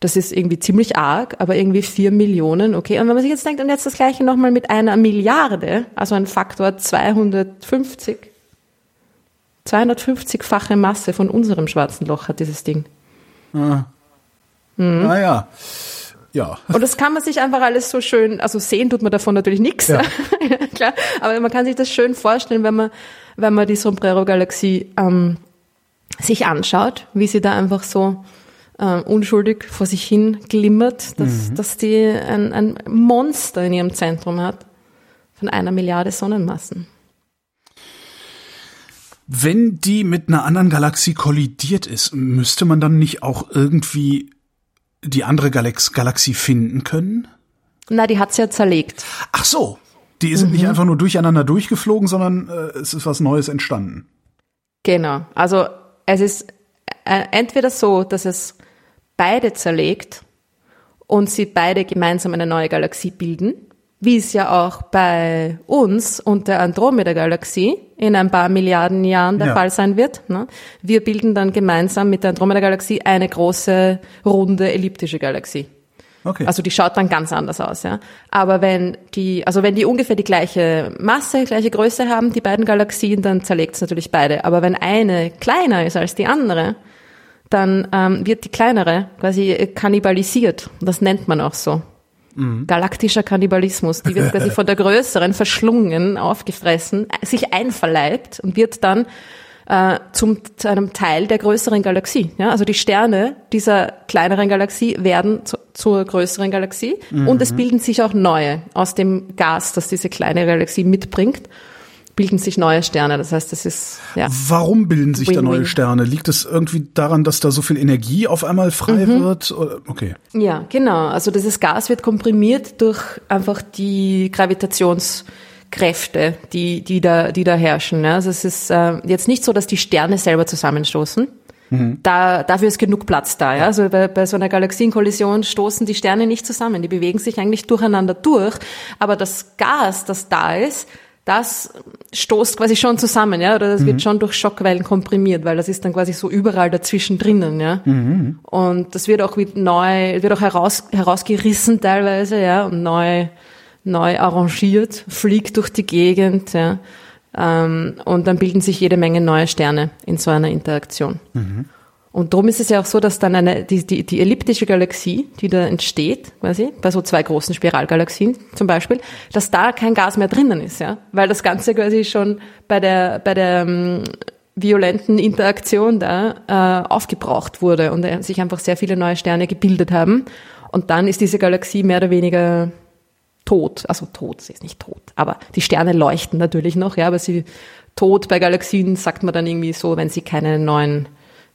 C: Das ist irgendwie ziemlich arg, aber irgendwie vier Millionen, okay. Und wenn man sich jetzt denkt, und jetzt das gleiche nochmal mit einer Milliarde, also ein Faktor 250, 250-fache Masse von unserem schwarzen Loch hat dieses Ding. Mhm.
B: Naja. Ja.
C: Und das kann man sich einfach alles so schön, also sehen tut man davon natürlich nichts,
B: Ja.
C: klar, aber man kann sich das schön vorstellen, wenn man, wenn man die Sombrero-Galaxie ähm, sich anschaut, wie sie da einfach so äh, unschuldig vor sich hin glimmert, dass, dass die ein, ein Monster in ihrem Zentrum hat von einer Milliarde Sonnenmassen.
B: Wenn die mit einer anderen Galaxie kollidiert ist, müsste man dann nicht auch irgendwie die andere Galax Galaxie finden können?
C: Na, die hat's ja zerlegt.
B: Ach so. Die sind nicht einfach nur durcheinander durchgeflogen, sondern äh, es ist was Neues entstanden.
C: Genau. Also es ist äh, entweder so, dass es beide zerlegt und sie beide gemeinsam eine neue Galaxie bilden, wie es ja auch bei uns und der Andromeda-Galaxie in ein paar Milliarden Jahren der
B: Ja.
C: Fall sein wird. Ne? Wir bilden dann gemeinsam mit der Andromeda-Galaxie eine große, runde, elliptische Galaxie.
B: Okay.
C: Also die schaut dann ganz anders aus, ja. Aber wenn die, also wenn die ungefähr die gleiche Masse, gleiche Größe haben, die beiden Galaxien, dann zerlegt es natürlich beide. Aber wenn eine kleiner ist als die andere, dann ähm, wird die kleinere quasi kannibalisiert. Das nennt man auch so. Galaktischer Kannibalismus. Die wird quasi von der größeren verschlungen, aufgefressen, sich einverleibt und wird dann äh, zum, zu einem Teil der größeren Galaxie. Ja? Also die Sterne dieser kleineren Galaxie werden zu, zur größeren Galaxie und es bilden sich auch neue aus dem Gas, das diese kleine Galaxie mitbringt bilden sich neue Sterne. Das heißt, das ist ja.
B: Warum bilden sich da
C: Win-win.
B: neue Sterne? Liegt es irgendwie daran, dass da so viel Energie auf einmal frei
C: Mhm.
B: wird? Okay.
C: Ja, genau. Also dieses Gas wird komprimiert durch einfach die Gravitationskräfte, die, die da, die da herrschen. Also es ist äh, jetzt nicht so, dass die Sterne selber zusammenstoßen. Da, dafür ist genug Platz da. Ja? Also bei, bei so einer Galaxienkollision stoßen die Sterne nicht zusammen. Die bewegen sich eigentlich durcheinander durch. Aber das Gas, das da ist, das stoßt quasi schon zusammen, ja, oder das wird schon durch Schockwellen komprimiert, weil das ist dann quasi so überall dazwischen drinnen, ja. Und das wird auch wieder neu, wird auch heraus, herausgerissen teilweise, ja, und neu, neu arrangiert, fliegt durch die Gegend, ja. Ähm, und dann bilden sich jede Menge neue Sterne in so einer Interaktion. Und darum ist es ja auch so, dass dann eine, die, die, die elliptische Galaxie, die da entsteht, quasi, bei so zwei großen Spiralgalaxien zum Beispiel, dass da kein Gas mehr drinnen ist, ja. Weil das Ganze quasi schon bei der, bei der ähm, violenten Interaktion da äh, aufgebraucht wurde und äh, sich einfach sehr viele neue Sterne gebildet haben. Und dann ist diese Galaxie mehr oder weniger tot. Also tot, sie ist nicht tot. Aber die Sterne leuchten natürlich noch, ja, aber sie tot bei Galaxien sagt man dann irgendwie so, wenn sie keine neuen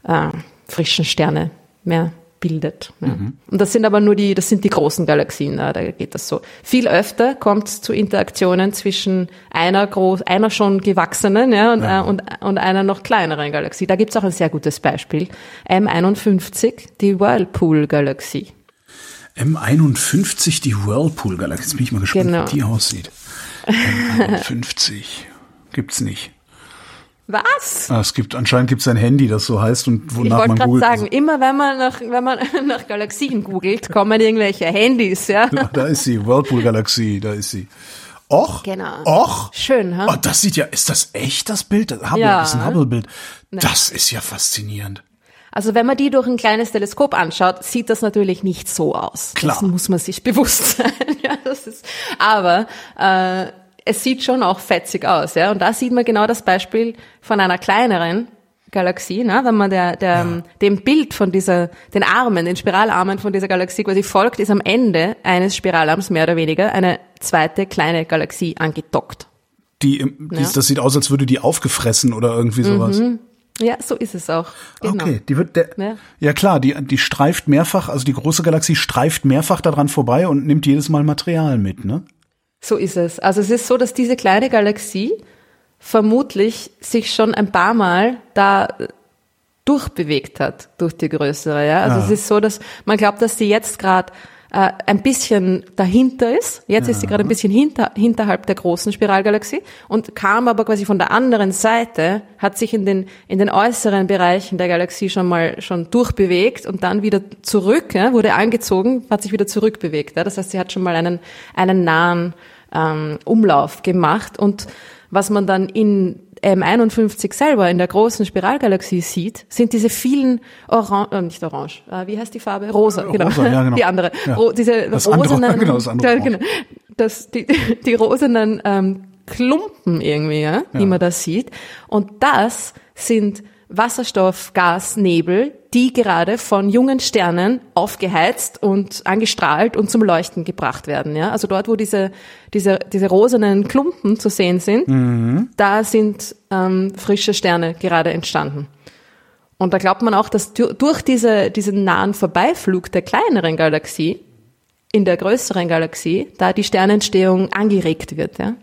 C: äh, frischen Sterne mehr bildet. Ja. Und das sind aber nur die, das sind die großen Galaxien, ja, da geht das so. Viel öfter kommt es zu Interaktionen zwischen einer groß, einer schon gewachsenen ja, und, Äh, und, und einer noch kleineren Galaxie. Da gibt's auch ein sehr gutes Beispiel. M51, die Whirlpool-Galaxie.
B: M51, die Whirlpool-Galaxie. Jetzt bin ich mal gespannt,
C: Genau.
B: wie die aussieht. M51. Gibt's nicht.
C: Was?
B: Ah, es gibt, anscheinend gibt's ein Handy, das so heißt und
C: Ich
B: wonach
C: wollte
B: man
C: gerade
B: googelt.
C: sagen, immer wenn man nach, wenn man nach Galaxien googelt, kommen irgendwelche Handys, ja.
B: Da ist sie, Whirlpool-Galaxie, da ist sie. Och,
C: Genau.
B: och.
C: Schön, ha?
B: Oh, das sieht ja, ist das echt das Bild? Das Hubble,
C: Ja.
B: das ist ein Hubble-Bild. Das ist ja faszinierend.
C: Also wenn man die durch ein kleines Teleskop anschaut, sieht das natürlich nicht so aus.
B: Klar.
C: Das muss man sich bewusst sein. ja, das ist, aber äh, es sieht schon auch fetzig aus. Ja? Und da sieht man genau das Beispiel von einer kleineren Galaxie, ne? wenn man der, der, dem Bild von dieser, den Armen, den Spiralarmen von dieser Galaxie quasi folgt, ist am Ende eines Spiralarms mehr oder weniger eine zweite kleine Galaxie angedockt.
B: Die, die,
C: Ja. Mhm.
B: das sieht aus, als würde die aufgefressen oder irgendwie sowas.
C: Ja, so ist es auch. Genau.
B: Okay, die wird der,
C: Ja.
B: ja. klar, die, die streift mehrfach, also die große Galaxie streift mehrfach daran vorbei und nimmt jedes Mal Material mit, ne?
C: So ist es. Also es ist so, dass diese kleine Galaxie vermutlich sich schon ein paar Mal da äh, durchbewegt hat durch die größere. Ja? Also
B: Ja.
C: es ist so, dass man glaubt, dass sie jetzt gerade äh, ein bisschen dahinter ist. Jetzt ist sie gerade ein bisschen hinter, hinterhalb der großen Spiralgalaxie und kam aber quasi von der anderen Seite, hat sich in den, in den äußeren Bereichen der Galaxie schon mal schon durchbewegt und dann wieder zurück, ja, wurde angezogen, hat sich wieder zurückbewegt. Ja. Das heißt, sie hat schon mal einen, einen nahen ähm, Umlauf gemacht und was man dann in M51 selber in der großen Spiralgalaxie sieht, sind diese vielen Orange, äh, nicht Orange, äh, wie heißt die Farbe? Rosa, genau.
B: Rosa, ja, genau.
C: Die andere.
B: Ja.
C: Ro diese
B: Das andere,
C: rosenen,
B: genau, das andere
C: genau. Das, die, die rosenen ähm, Klumpen irgendwie, ja, die
B: Ja.
C: man da sieht. Und das sind Wasserstoffgasnebel, die gerade von jungen Sternen aufgeheizt und angestrahlt und zum Leuchten gebracht werden. Ja? Also dort, wo diese, diese, diese rosenen Klumpen zu sehen sind, da sind ähm, frische Sterne gerade entstanden. Und da glaubt man auch, dass du- durch diese, diesen nahen Vorbeiflug der kleineren Galaxie in der größeren Galaxie, da die Sternentstehung angeregt wird. Ja?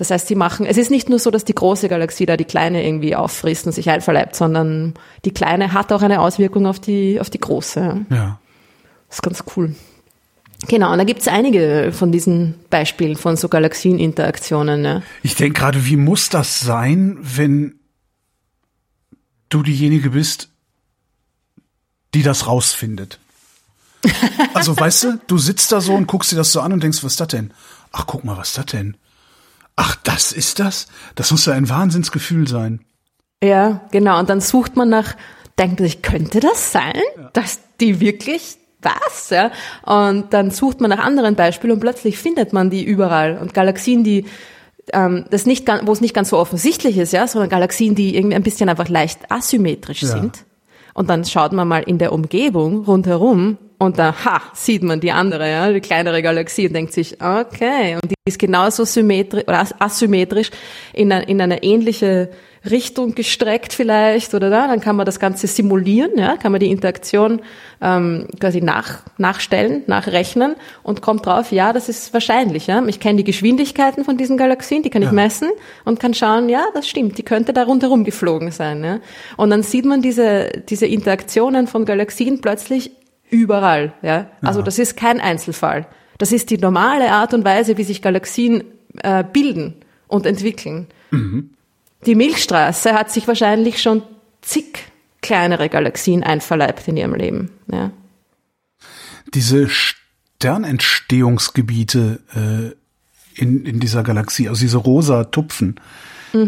C: Das heißt, sie machen, es ist nicht nur so, dass die große Galaxie da die kleine irgendwie auffrisst und sich einverleibt, sondern die kleine hat auch eine Auswirkung auf die, auf die große. Ja. Das ist ganz cool. Genau, und da gibt's einige von diesen Beispielen von so Galaxieninteraktionen. Ja.
B: Ich denke gerade, wie muss das sein, wenn du diejenige bist, die das rausfindet? Also weißt du, du sitzt da so und guckst dir das so an und denkst, was ist das denn? Ach, guck mal, was ist das denn? Ach, das ist das? Das muss ja ein Wahnsinnsgefühl sein.
C: Ja, genau. Und dann sucht man nach, denkt man sich, könnte das sein, dass die wirklich was? Ja? Und dann sucht man nach anderen Beispielen und plötzlich findet man die überall. Und Galaxien, die ähm, das nicht, ganz- wo es nicht ganz so offensichtlich ist, ja, sondern Galaxien, die irgendwie ein bisschen einfach leicht asymmetrisch
B: Ja.
C: sind. Und dann schaut man mal in der Umgebung rundherum und da, ha, sieht man die andere, ja, die kleinere Galaxie und denkt sich, okay, und die ist genauso symmetrisch oder as- asymmetrisch in, eine, in eine ähnliche Richtung gestreckt vielleicht oder da, dann kann man das Ganze simulieren, ja, kann man die Interaktion ähm, quasi nach, nachstellen, nachrechnen und kommt drauf, ja, das ist wahrscheinlich, ja. Ich kenne die Geschwindigkeiten von diesen Galaxien, die kann ich
B: Ja.
C: messen und kann schauen, ja, das stimmt, die könnte da rundherum geflogen sein, ja. Und dann sieht man diese, diese Interaktionen von Galaxien plötzlich überall, ja. Also das ist kein Einzelfall. Das ist die normale Art und Weise, wie sich Galaxien äh, bilden und entwickeln. Die Milchstraße hat sich wahrscheinlich schon zig kleinere Galaxien einverleibt in ihrem Leben. Ja.
B: Diese Sternentstehungsgebiete äh, in, in dieser Galaxie, also diese rosa Tupfen. Da-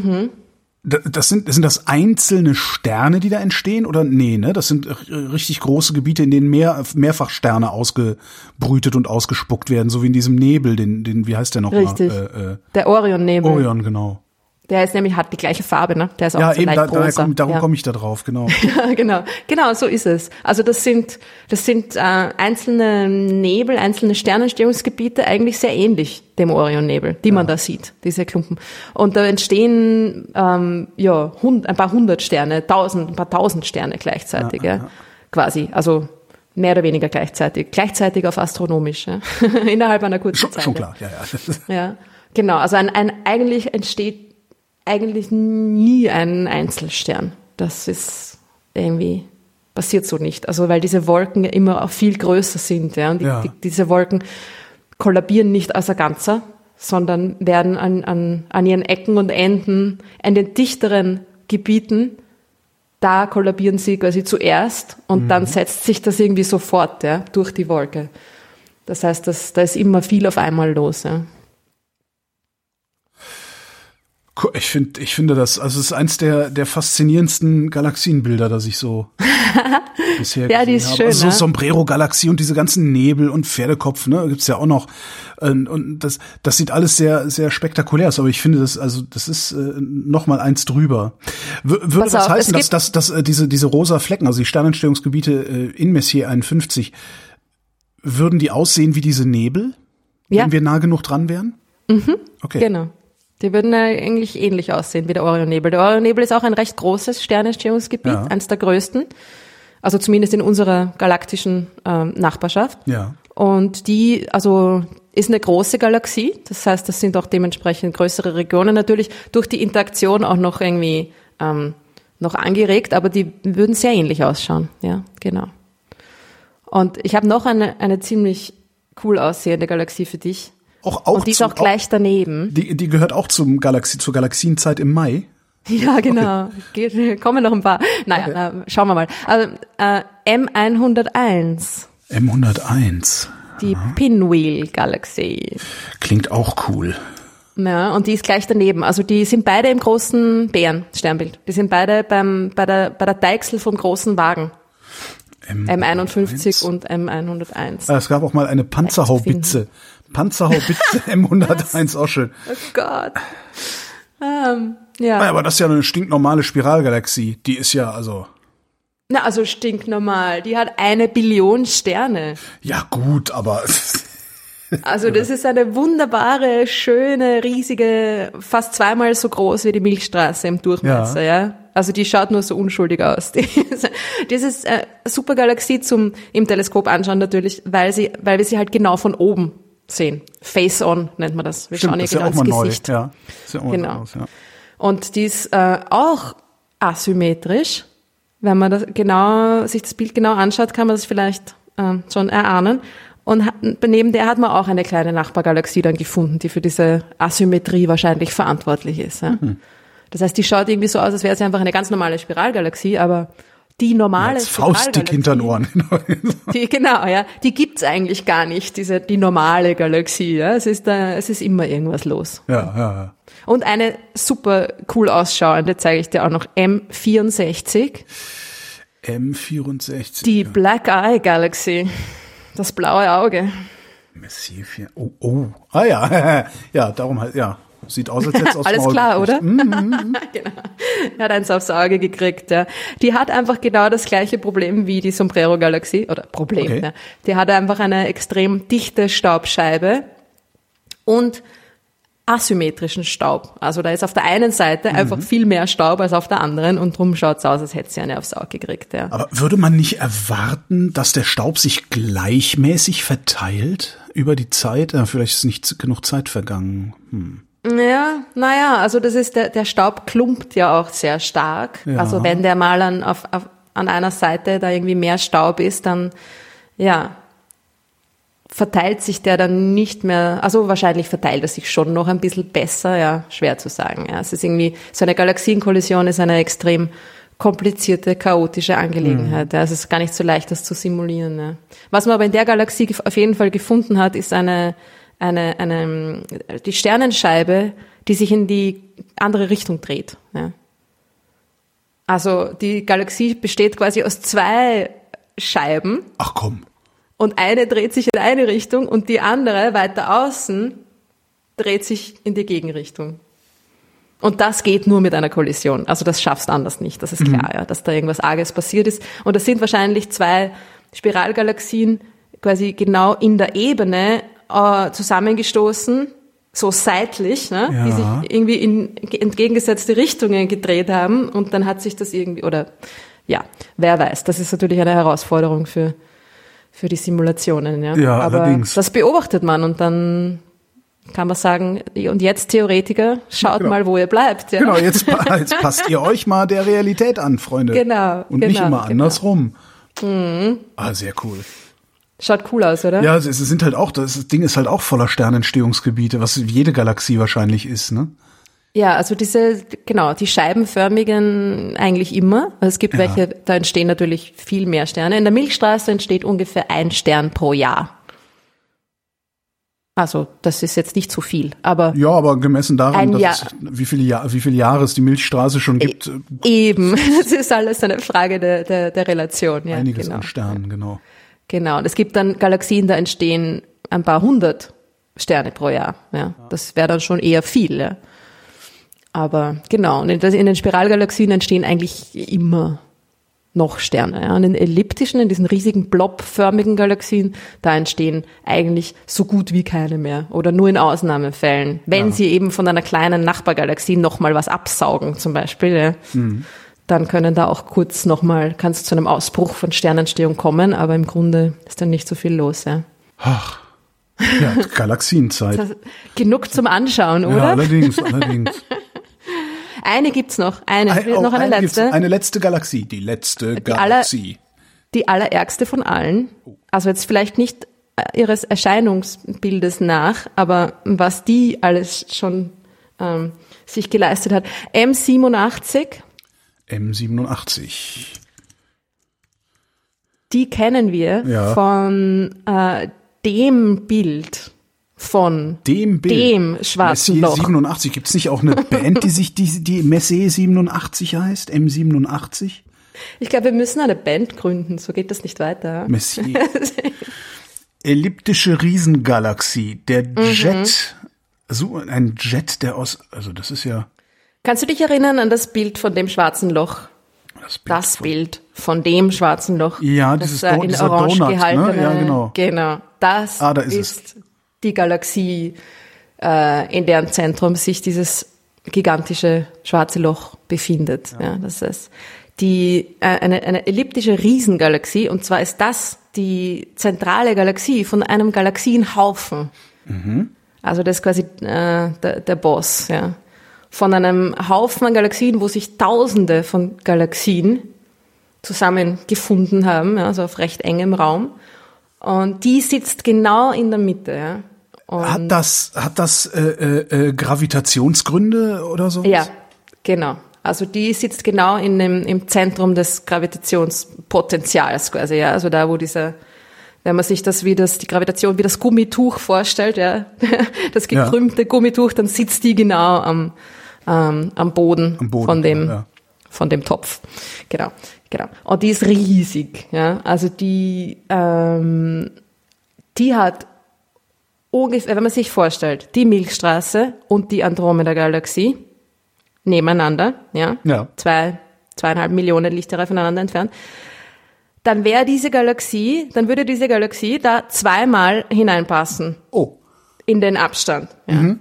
B: Das sind, sind das einzelne Sterne, die da entstehen? Oder nee, ne? Das sind richtig große Gebiete, in denen mehr, mehrfach Sterne ausgebrütet und ausgespuckt werden, so wie in diesem Nebel, den, den wie heißt der noch
C: Richtig.
B: mal? Äh, äh,
C: Der Orion-Nebel,
B: Orion, genau.
C: Der ist nämlich, hat die gleiche Farbe, ne? Der ist auch
B: Ja,
C: so
B: eben,
C: leicht
B: da,
C: rosa.
B: komm, darum
C: ja.
B: komme ich da drauf, genau.
C: Ja, genau, genau, so ist es. Also das sind, das sind äh, einzelne Nebel, einzelne Sternentstehungsgebiete, eigentlich sehr ähnlich dem Orionnebel, die man da sieht, diese Klumpen. Und da entstehen ähm, ja hund, ein paar hundert Sterne, tausend, ein paar tausend Sterne gleichzeitig, ja, quasi. Also mehr oder weniger gleichzeitig, gleichzeitig auf astronomisch, ja? innerhalb einer kurzen
B: Schon,
C: Zeit.
B: schon
C: ja.
B: klar, ja, ja.
C: Ja, genau. Also ein, ein, eigentlich entsteht eigentlich nie ein Einzelstern. Das ist irgendwie passiert so nicht. Also weil diese Wolken ja immer auch viel größer sind. Ja, und die,
B: Ja.
C: die, diese Wolken kollabieren nicht als ein Ganzer, sondern werden an, an, an ihren Ecken und Enden, an den dichteren Gebieten, da kollabieren sie quasi zuerst und dann setzt sich das irgendwie sofort ja, durch die Wolke. Das heißt, das, da ist immer viel auf einmal los. Ja.
B: Ich finde, ich finde das, also es ist eins der, der faszinierendsten Galaxienbilder, das ich so bisher
C: Ja, die
B: gesehen
C: ist
B: habe.
C: schön,
B: Also so
C: ne?
B: Sombrero-Galaxie und diese ganzen Nebel und Pferdekopf, ne, gibt's ja auch noch. Und, das, das sieht alles sehr, sehr spektakulär aus, aber ich finde das, also das ist äh, noch mal eins drüber. W würde
C: Pass
B: das
C: auf,
B: heißen, dass, dass, dass äh, diese, diese rosa Flecken, also die Sternentstehungsgebiete äh, in Messier 51, würden die aussehen wie diese Nebel,
C: Ja.
B: wenn wir nah genug dran wären? Mhm. Okay.
C: Genau. Die würden äh, eigentlich ähnlich aussehen wie der Orionnebel. Der Orionnebel ist auch ein recht großes Sternentstehungsgebiet,
B: Ja.
C: eines der größten. Also zumindest in unserer galaktischen ähm, Nachbarschaft.
B: Ja.
C: Und die, also ist eine große Galaxie. Das heißt, das sind auch dementsprechend größere Regionen natürlich durch die Interaktion auch noch irgendwie ähm, noch angeregt, aber die würden sehr ähnlich ausschauen. Ja, genau. Und ich habe noch eine, eine ziemlich cool aussehende Galaxie für dich.
B: Auch, auch
C: Und die ist auch gleich daneben.
B: Die, die gehört auch zum Galaxie, zur Galaxienzeit im Mai.
C: Ja, genau. Geht, kommen noch ein paar. Naja, äh, schauen wir mal. Also, äh, M101,
B: M101.
C: die Pinwheel Galaxy.
B: Klingt auch cool.
C: Ja, und die ist gleich daneben. Also die sind beide im großen Bären-Sternbild. Die sind beide beim, bei, der, bei der Deichsel vom großen Wagen. M51 und M101.
B: Ah, Es gab auch mal eine Panzerhaubitze. Panzerhaubitze M101, auch schön.
C: Oh Gott. Ähm, ja.
B: Naja, aber das ist ja eine stinknormale Spiralgalaxie. Die ist ja, also,
C: Na, also stinknormal. Die hat eine Billion Sterne.
B: ja gut, aber
C: Also das ist eine wunderbare, schöne, riesige, fast zweimal so groß wie die Milchstraße im Durchmesser, ja. Also die schaut nur so unschuldig aus. Die ist- Das ist äh, super Galaxie zum im Teleskop anschauen natürlich, weil sie, weil wir sie halt genau von oben sehen. Face on nennt man das. Wir
B: stimmt,
C: schauen
B: ja
C: genau ins
B: mal neu.
C: Gesicht.
B: Ja, ist ja
C: Genau.
B: aus, ja.
C: Und die ist äh, auch asymmetrisch. Wenn man das genau, sich das Bild genau anschaut, kann man das vielleicht äh, schon erahnen. Und hat, neben der hat man auch eine kleine Nachbargalaxie dann gefunden, die für diese Asymmetrie wahrscheinlich verantwortlich ist. Ja. Das heißt, die schaut irgendwie so aus, als wäre sie einfach eine ganz normale Spiralgalaxie, aber die normale
B: Als Faustdick hinter den Ohren.
C: Die, genau, ja. Die gibt's eigentlich gar nicht, diese, die normale Galaxie, ja. Es ist da, es ist immer irgendwas los.
B: ja, ja, ja.
C: Und eine super cool ausschauende zeige ich dir auch noch M64,
B: M64.
C: die Black Eye Galaxy. Das blaue Auge.
B: Messier 4. Oh, oh. Ah ja, ja, darum halt, ja. Sieht aus, als hätte es aus
C: Alles klar,
B: gekriegt.
C: oder? genau. Er hat eins aufs Auge gekriegt, ja. Die hat einfach genau das gleiche Problem wie die Sombrero Galaxie, oder Problem,
B: Okay.
C: ja. Die hat einfach eine extrem dichte Staubscheibe und asymmetrischen Staub. Also da ist auf der einen Seite
B: Mhm.
C: einfach viel mehr Staub als auf der anderen und drum schaut's aus, als hätte sie eine aufs Auge gekriegt, ja.
B: Aber würde man nicht erwarten, dass der Staub sich gleichmäßig verteilt über die Zeit? Ja, vielleicht ist nicht genug Zeit vergangen. Hm.
C: Ja, naja, also das ist der, der Staub klumpt ja auch sehr stark.
B: Ja.
C: Also wenn der mal an, auf, auf, an einer Seite da irgendwie mehr Staub ist, dann ja, verteilt sich der dann nicht mehr, also wahrscheinlich verteilt er sich schon noch ein bisschen besser, ja, schwer zu sagen. Ja. Es ist irgendwie, so eine Galaxienkollision ist eine extrem komplizierte, chaotische Angelegenheit. Ja. Es ist gar nicht so leicht, das zu simulieren. Ja. Was man aber in der Galaxie auf jeden Fall gefunden hat, ist eine, eine, eine, die Sternenscheibe, die sich in die andere Richtung dreht. Ja. Also die Galaxie besteht quasi aus zwei Scheiben
B: Ach komm.
C: und eine dreht sich in eine Richtung und die andere weiter außen dreht sich in die Gegenrichtung. Und das geht nur mit einer Kollision. Also das schaffst anders nicht. Das ist klar, ja, dass da irgendwas Arges passiert ist. Und das sind wahrscheinlich zwei Spiralgalaxien quasi genau in der Ebene äh, zusammengestoßen, so seitlich, ne, die
B: Ja.
C: sich irgendwie in entgegengesetzte Richtungen gedreht haben. Und dann hat sich das irgendwie, oder ja, wer weiß. Das ist natürlich eine Herausforderung für, für die Simulationen. Ja,
B: Ja,
C: Aber
B: allerdings.
C: das beobachtet man und dann kann man sagen, und jetzt Theoretiker, schaut
B: Genau.
C: mal, wo ihr bleibt. Ja.
B: Genau, jetzt, jetzt passt ihr euch mal der Realität an, Freunde.
C: Genau,
B: Und nicht
C: genau,
B: immer
C: genau.
B: andersrum. Ah, sehr cool.
C: Schaut cool aus, oder?
B: Ja, es es sind halt auch, das Ding ist halt auch voller Sternentstehungsgebiete, was jede Galaxie wahrscheinlich ist, ne?
C: Ja, also diese, genau, die scheibenförmigen eigentlich immer. Also es gibt
B: Ja.
C: welche, da entstehen natürlich viel mehr Sterne. In der Milchstraße entsteht ungefähr ein Stern pro Jahr. Also, das ist jetzt nicht zu viel, aber
B: Ja, aber gemessen daran, dass es, wie viele Jahr, wie viele Jahre es die Milchstraße schon gibt, äh,
C: eben, es ist alles eine Frage der, der, der Relation. Ja,
B: einiges
C: genau.
B: an Sternen, genau.
C: Genau. Und es gibt dann Galaxien, da entstehen ein paar hundert Sterne pro Jahr. Ja, das wäre dann schon eher viel. Ja. Aber genau. Und in, den Spiralgalaxien entstehen eigentlich immer noch Sterne. Ja. Und in elliptischen, in diesen riesigen blobförmigen Galaxien, da entstehen eigentlich so gut wie keine mehr. Oder nur in Ausnahmefällen. Wenn
B: Ja.
C: sie eben von einer kleinen Nachbargalaxie nochmal was absaugen, zum Beispiel. Ja dann können da auch kurz nochmal, kann es zu einem Ausbruch von Sternentstehung kommen, aber im Grunde ist dann nicht so viel los. Ja.
B: Ach. Ja, Galaxienzeit.
C: Genug zum Anschauen,
B: Ja,
C: oder?
B: allerdings, allerdings.
C: eine gibt's noch, eine,
B: Ein-
C: noch eine
B: eine
C: letzte,
B: Eine letzte Galaxie, die letzte
C: aller-
B: Galaxie.
C: die allerärgste von allen. Also jetzt vielleicht nicht äh, ihres Erscheinungsbildes nach, aber was die alles schon ähm, sich geleistet hat. M87,
B: M87.
C: die kennen wir
B: Ja.
C: von äh, dem Bild von
B: Dem Bild.
C: dem schwarzen
B: Messier
C: Loch.
B: 87. Gibt's nicht auch eine Band, die sich die, die Messier 87 heißt? M87?
C: Ich glaube, wir müssen eine Band gründen, so geht das nicht weiter.
B: Messier. Elliptische Riesengalaxie. Der
C: Mhm.
B: Jet. So ein Jet, der aus, also das ist ja
C: Kannst du dich erinnern an das Bild von dem schwarzen Loch?
B: das Bild.
C: Das Bild von dem schwarzen Loch.
B: Ja,
C: das
B: dieses
C: äh,
B: Do-
C: in Orange
B: Donut, ne?
C: gehaltene.
B: Ja, genau.
C: Genau. Das
B: Ah, da ist
C: ist, die Galaxie, äh, in deren Zentrum sich dieses gigantische schwarze Loch befindet. Ja. das ist die äh, eine, eine elliptische Riesengalaxie und zwar ist das die zentrale Galaxie von einem Galaxienhaufen. Also das ist quasi äh, der, der Boss, ja. Von einem Haufen an Galaxien, wo sich Tausende von Galaxien zusammengefunden haben, ja, also auf recht engem Raum. Und die sitzt genau in der Mitte, ja. Und
B: Hat das, hat das äh, äh, äh, Gravitationsgründe oder so?
C: ja, genau. Also die sitzt genau in dem, im Zentrum des Gravitationspotenzials quasi, ja. Also da, wo dieser, wenn man sich das wie das, die Gravitation wie das Gummituch vorstellt, ja, das gekrümmte ja. Gummituch, dann sitzt die genau am, ähm, am, Boden am Boden von dem, ja. von dem Topf. Genau, genau. Und die ist riesig, ja. Also die, ähm, die hat ungefähr, wenn man sich vorstellt, die Milchstraße und die Andromeda-Galaxie, nebeneinander, ja,
B: ja.
C: zwei, zweieinhalb Millionen Lichtjahre voneinander entfernt, dann wäre diese Galaxie, dann würde diese Galaxie da zweimal hineinpassen.
B: Oh.
C: In den Abstand. Ja. Mhm.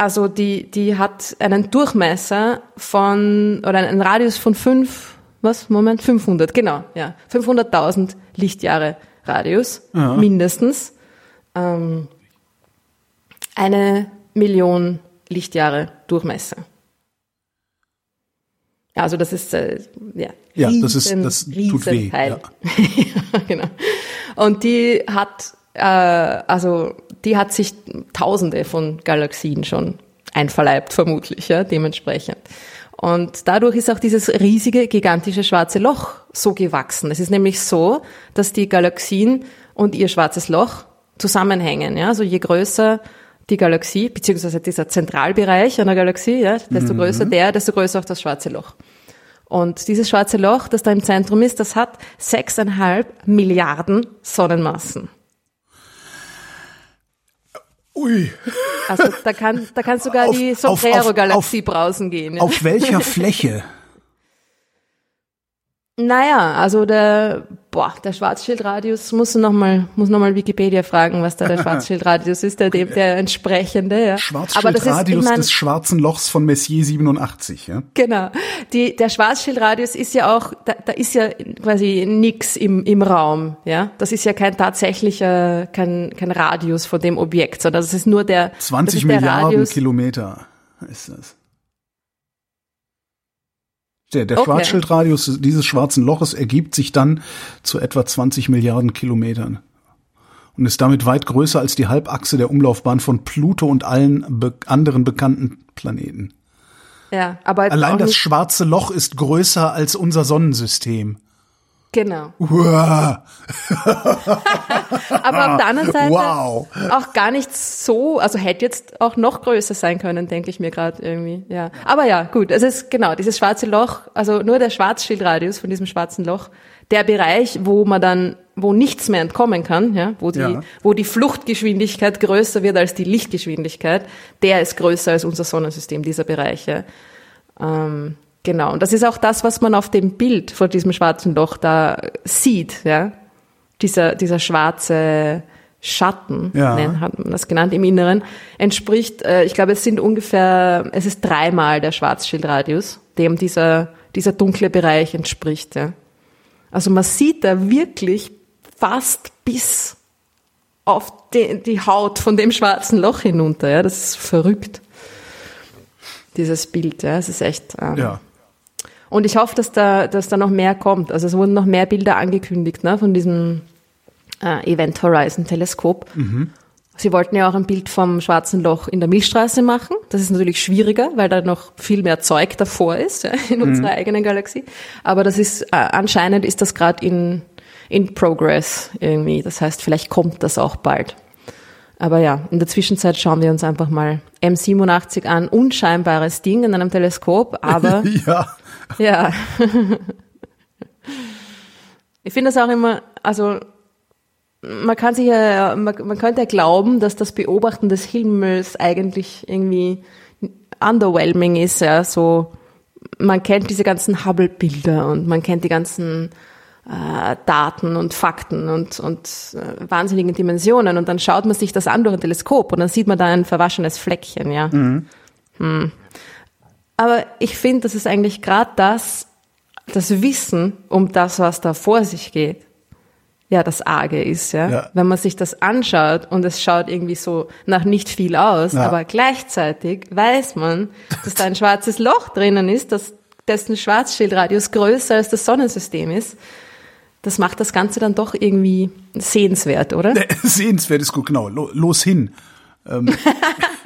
C: Also die, die hat einen Durchmesser von, oder einen Radius von fünf, was, Moment, 500, genau, ja, 500.000 Lichtjahre Radius, ja. mindestens. Ähm, eine Million Lichtjahre Durchmesser. Also das ist äh, ja,
B: ja riesen, das ist das tut weh. Ja.
C: ja. genau. Und die hat äh, also die hat sich Tausende von Galaxien schon einverleibt vermutlich ja dementsprechend. Und dadurch ist auch dieses riesige gigantische schwarze Loch so gewachsen. Es ist nämlich so, dass die Galaxien und ihr schwarzes Loch zusammenhängen. Ja, also je größer die Galaxie, beziehungsweise dieser Zentralbereich einer Galaxie, ja, desto mhm. größer der, desto größer auch das schwarze Loch. Und dieses schwarze Loch, das da im Zentrum ist, das hat sechseinhalb Milliarden Sonnenmassen.
B: Ui.
C: Also da kann, da kann sogar auf, die Sombrero-Galaxie brausen gehen.
B: Ja. Auf welcher Fläche?
C: Naja, also der, boah, der Schwarzschildradius muss noch mal, muss noch mal Wikipedia fragen, was da der Schwarzschildradius ist, der, der entsprechende, ja.
B: Schwarzschildradius des schwarzen Lochs von Messier 87, ja.
C: Genau. Die, der Schwarzschildradius ist ja auch, da, da ist ja quasi nix im, im Raum, ja. Das ist ja kein tatsächlicher, kein, kein Radius von dem Objekt, sondern das ist nur der,
B: 20 Milliarden Radius. Kilometer ist das. Der, der okay. Schwarzschildradius dieses schwarzen Loches ergibt sich dann zu etwa 20 Milliarden Kilometern und ist damit weit größer als die Halbachse der Umlaufbahn von Pluto und allen be anderen bekannten Planeten.
C: Ja, aber
B: allein das schwarze Loch ist größer als unser Sonnensystem.
C: Genau.
B: Uah.
C: Aber auf der anderen Seite wow. auch gar nicht so, also hätte jetzt auch noch größer sein können, denke ich mir gerade irgendwie. Ja. Aber ja, gut, es ist genau dieses schwarze Loch, also nur der Schwarzschildradius von diesem schwarzen Loch, der Bereich, wo man dann, wo nichts mehr entkommen kann, ja, wo die, ja. wo die Fluchtgeschwindigkeit größer wird als die Lichtgeschwindigkeit, der ist größer als unser Sonnensystem, dieser Bereich. Ja. Ähm, Genau, und das ist auch das, was man auf dem Bild vor diesem schwarzen Loch da sieht, ja. Dieser, dieser schwarze Schatten, ja. hat man das genannt, im Inneren, entspricht, äh, ich glaube, es sind ungefähr, es ist dreimal der Schwarzschildradius, dem dieser, dieser dunkle Bereich entspricht, ja. Also man sieht da wirklich fast bis auf die, die Haut von dem schwarzen Loch hinunter, ja. Das ist verrückt dieses Bild. Ja, es ist echt. Ähm, ja. Und ich hoffe, dass da, dass da noch mehr kommt. Also es wurden noch mehr Bilder angekündigt ne, von diesem äh, Event Horizon Teleskop. Mhm. Sie wollten ja auch ein Bild vom schwarzen Loch in der Milchstraße machen. Das ist natürlich schwieriger, weil da noch viel mehr Zeug davor ist ja, in mhm. unserer eigenen Galaxie. Aber das ist äh, anscheinend ist das gerade in in Progress irgendwie. Das heißt, vielleicht kommt das auch bald. Aber ja, in der Zwischenzeit schauen wir uns einfach mal M87 an. Unscheinbares Ding in einem Teleskop, aber
B: ja.
C: Ja. ich finde das auch immer, also man kann sich ja, man, man könnte ja glauben, dass das Beobachten des Himmels eigentlich irgendwie underwhelming ist, ja, so man kennt diese ganzen Hubble-Bilder und man kennt die ganzen äh, Daten und Fakten und, und äh, wahnsinnigen Dimensionen und dann schaut man sich das an durch ein Teleskop und dann sieht man da ein verwaschenes Fleckchen, ja. Mhm. Hm. Aber ich finde, das ist eigentlich gerade das, das Wissen um das, was da vor sich geht, ja, das Arge ist, ja? ja. Wenn man sich das anschaut und es schaut irgendwie so nach nicht viel aus, ja. aber gleichzeitig weiß man, dass da ein schwarzes Loch drinnen ist, dass dessen Schwarzschildradius größer als das Sonnensystem ist. Das macht das Ganze dann doch irgendwie sehenswert, oder?
B: Sehenswert ist gut, genau. Los hin. Ähm,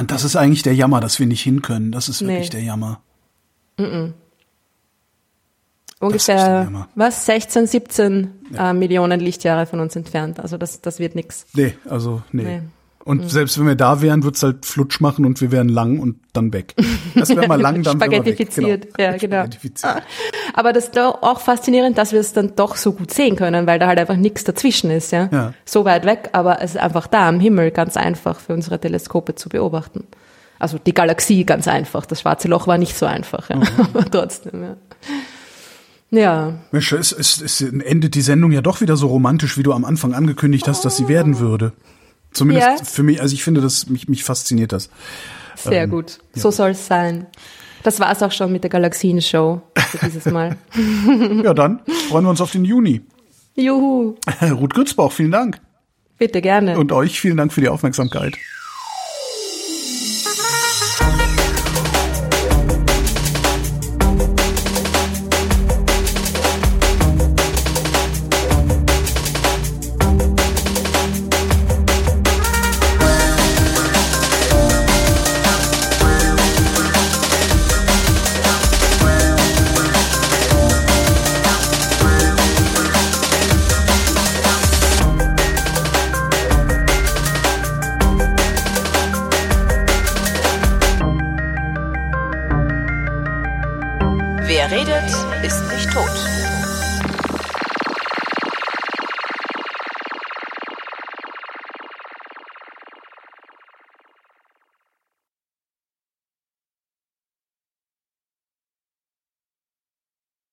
B: Und das ist eigentlich der Jammer, dass wir nicht hin können. Das ist wirklich
C: Nee.
B: der Jammer. ist der
C: Ungefähr, was, 16, 17 äh, Millionen Lichtjahre von uns entfernt. Also das, das wird nix.
B: Nee, also nee.
C: Nee. Mhm.
B: Und selbst wenn wir da wären, wird's halt flutsch machen und wir wären lang und dann weg. Das wäre mal lang, dann wir weg.
C: Spaghettifiziert, ja, genau.
B: Spaghettifiziert.
C: Aber das ist doch auch faszinierend, dass wir es dann doch so gut sehen können, weil da halt einfach nichts dazwischen ist, ja?
B: Ja.
C: So weit weg, aber es ist einfach da am Himmel ganz einfach für unsere Teleskope zu beobachten. Also die Galaxie ganz einfach. Das schwarze Loch war nicht so einfach, ja.
B: Mhm.
C: aber trotzdem, ja. Ja,
B: Mensch, es, es, es endet die Sendung ja doch wieder so romantisch, wie du am Anfang angekündigt hast, dass sie werden würde. Zumindest
C: Ja.
B: für mich, also ich finde das, mich, mich fasziniert das.
C: sehr
B: Ähm,
C: gut. So soll es sein. Das war's auch schon mit der Galaxien-Show für dieses Mal.
B: Ja, dann freuen wir uns auf den Juni.
C: Juhu,
B: Ruth Grützbauch, vielen Dank.
C: bitte gerne.
B: Und euch vielen Dank für die Aufmerksamkeit.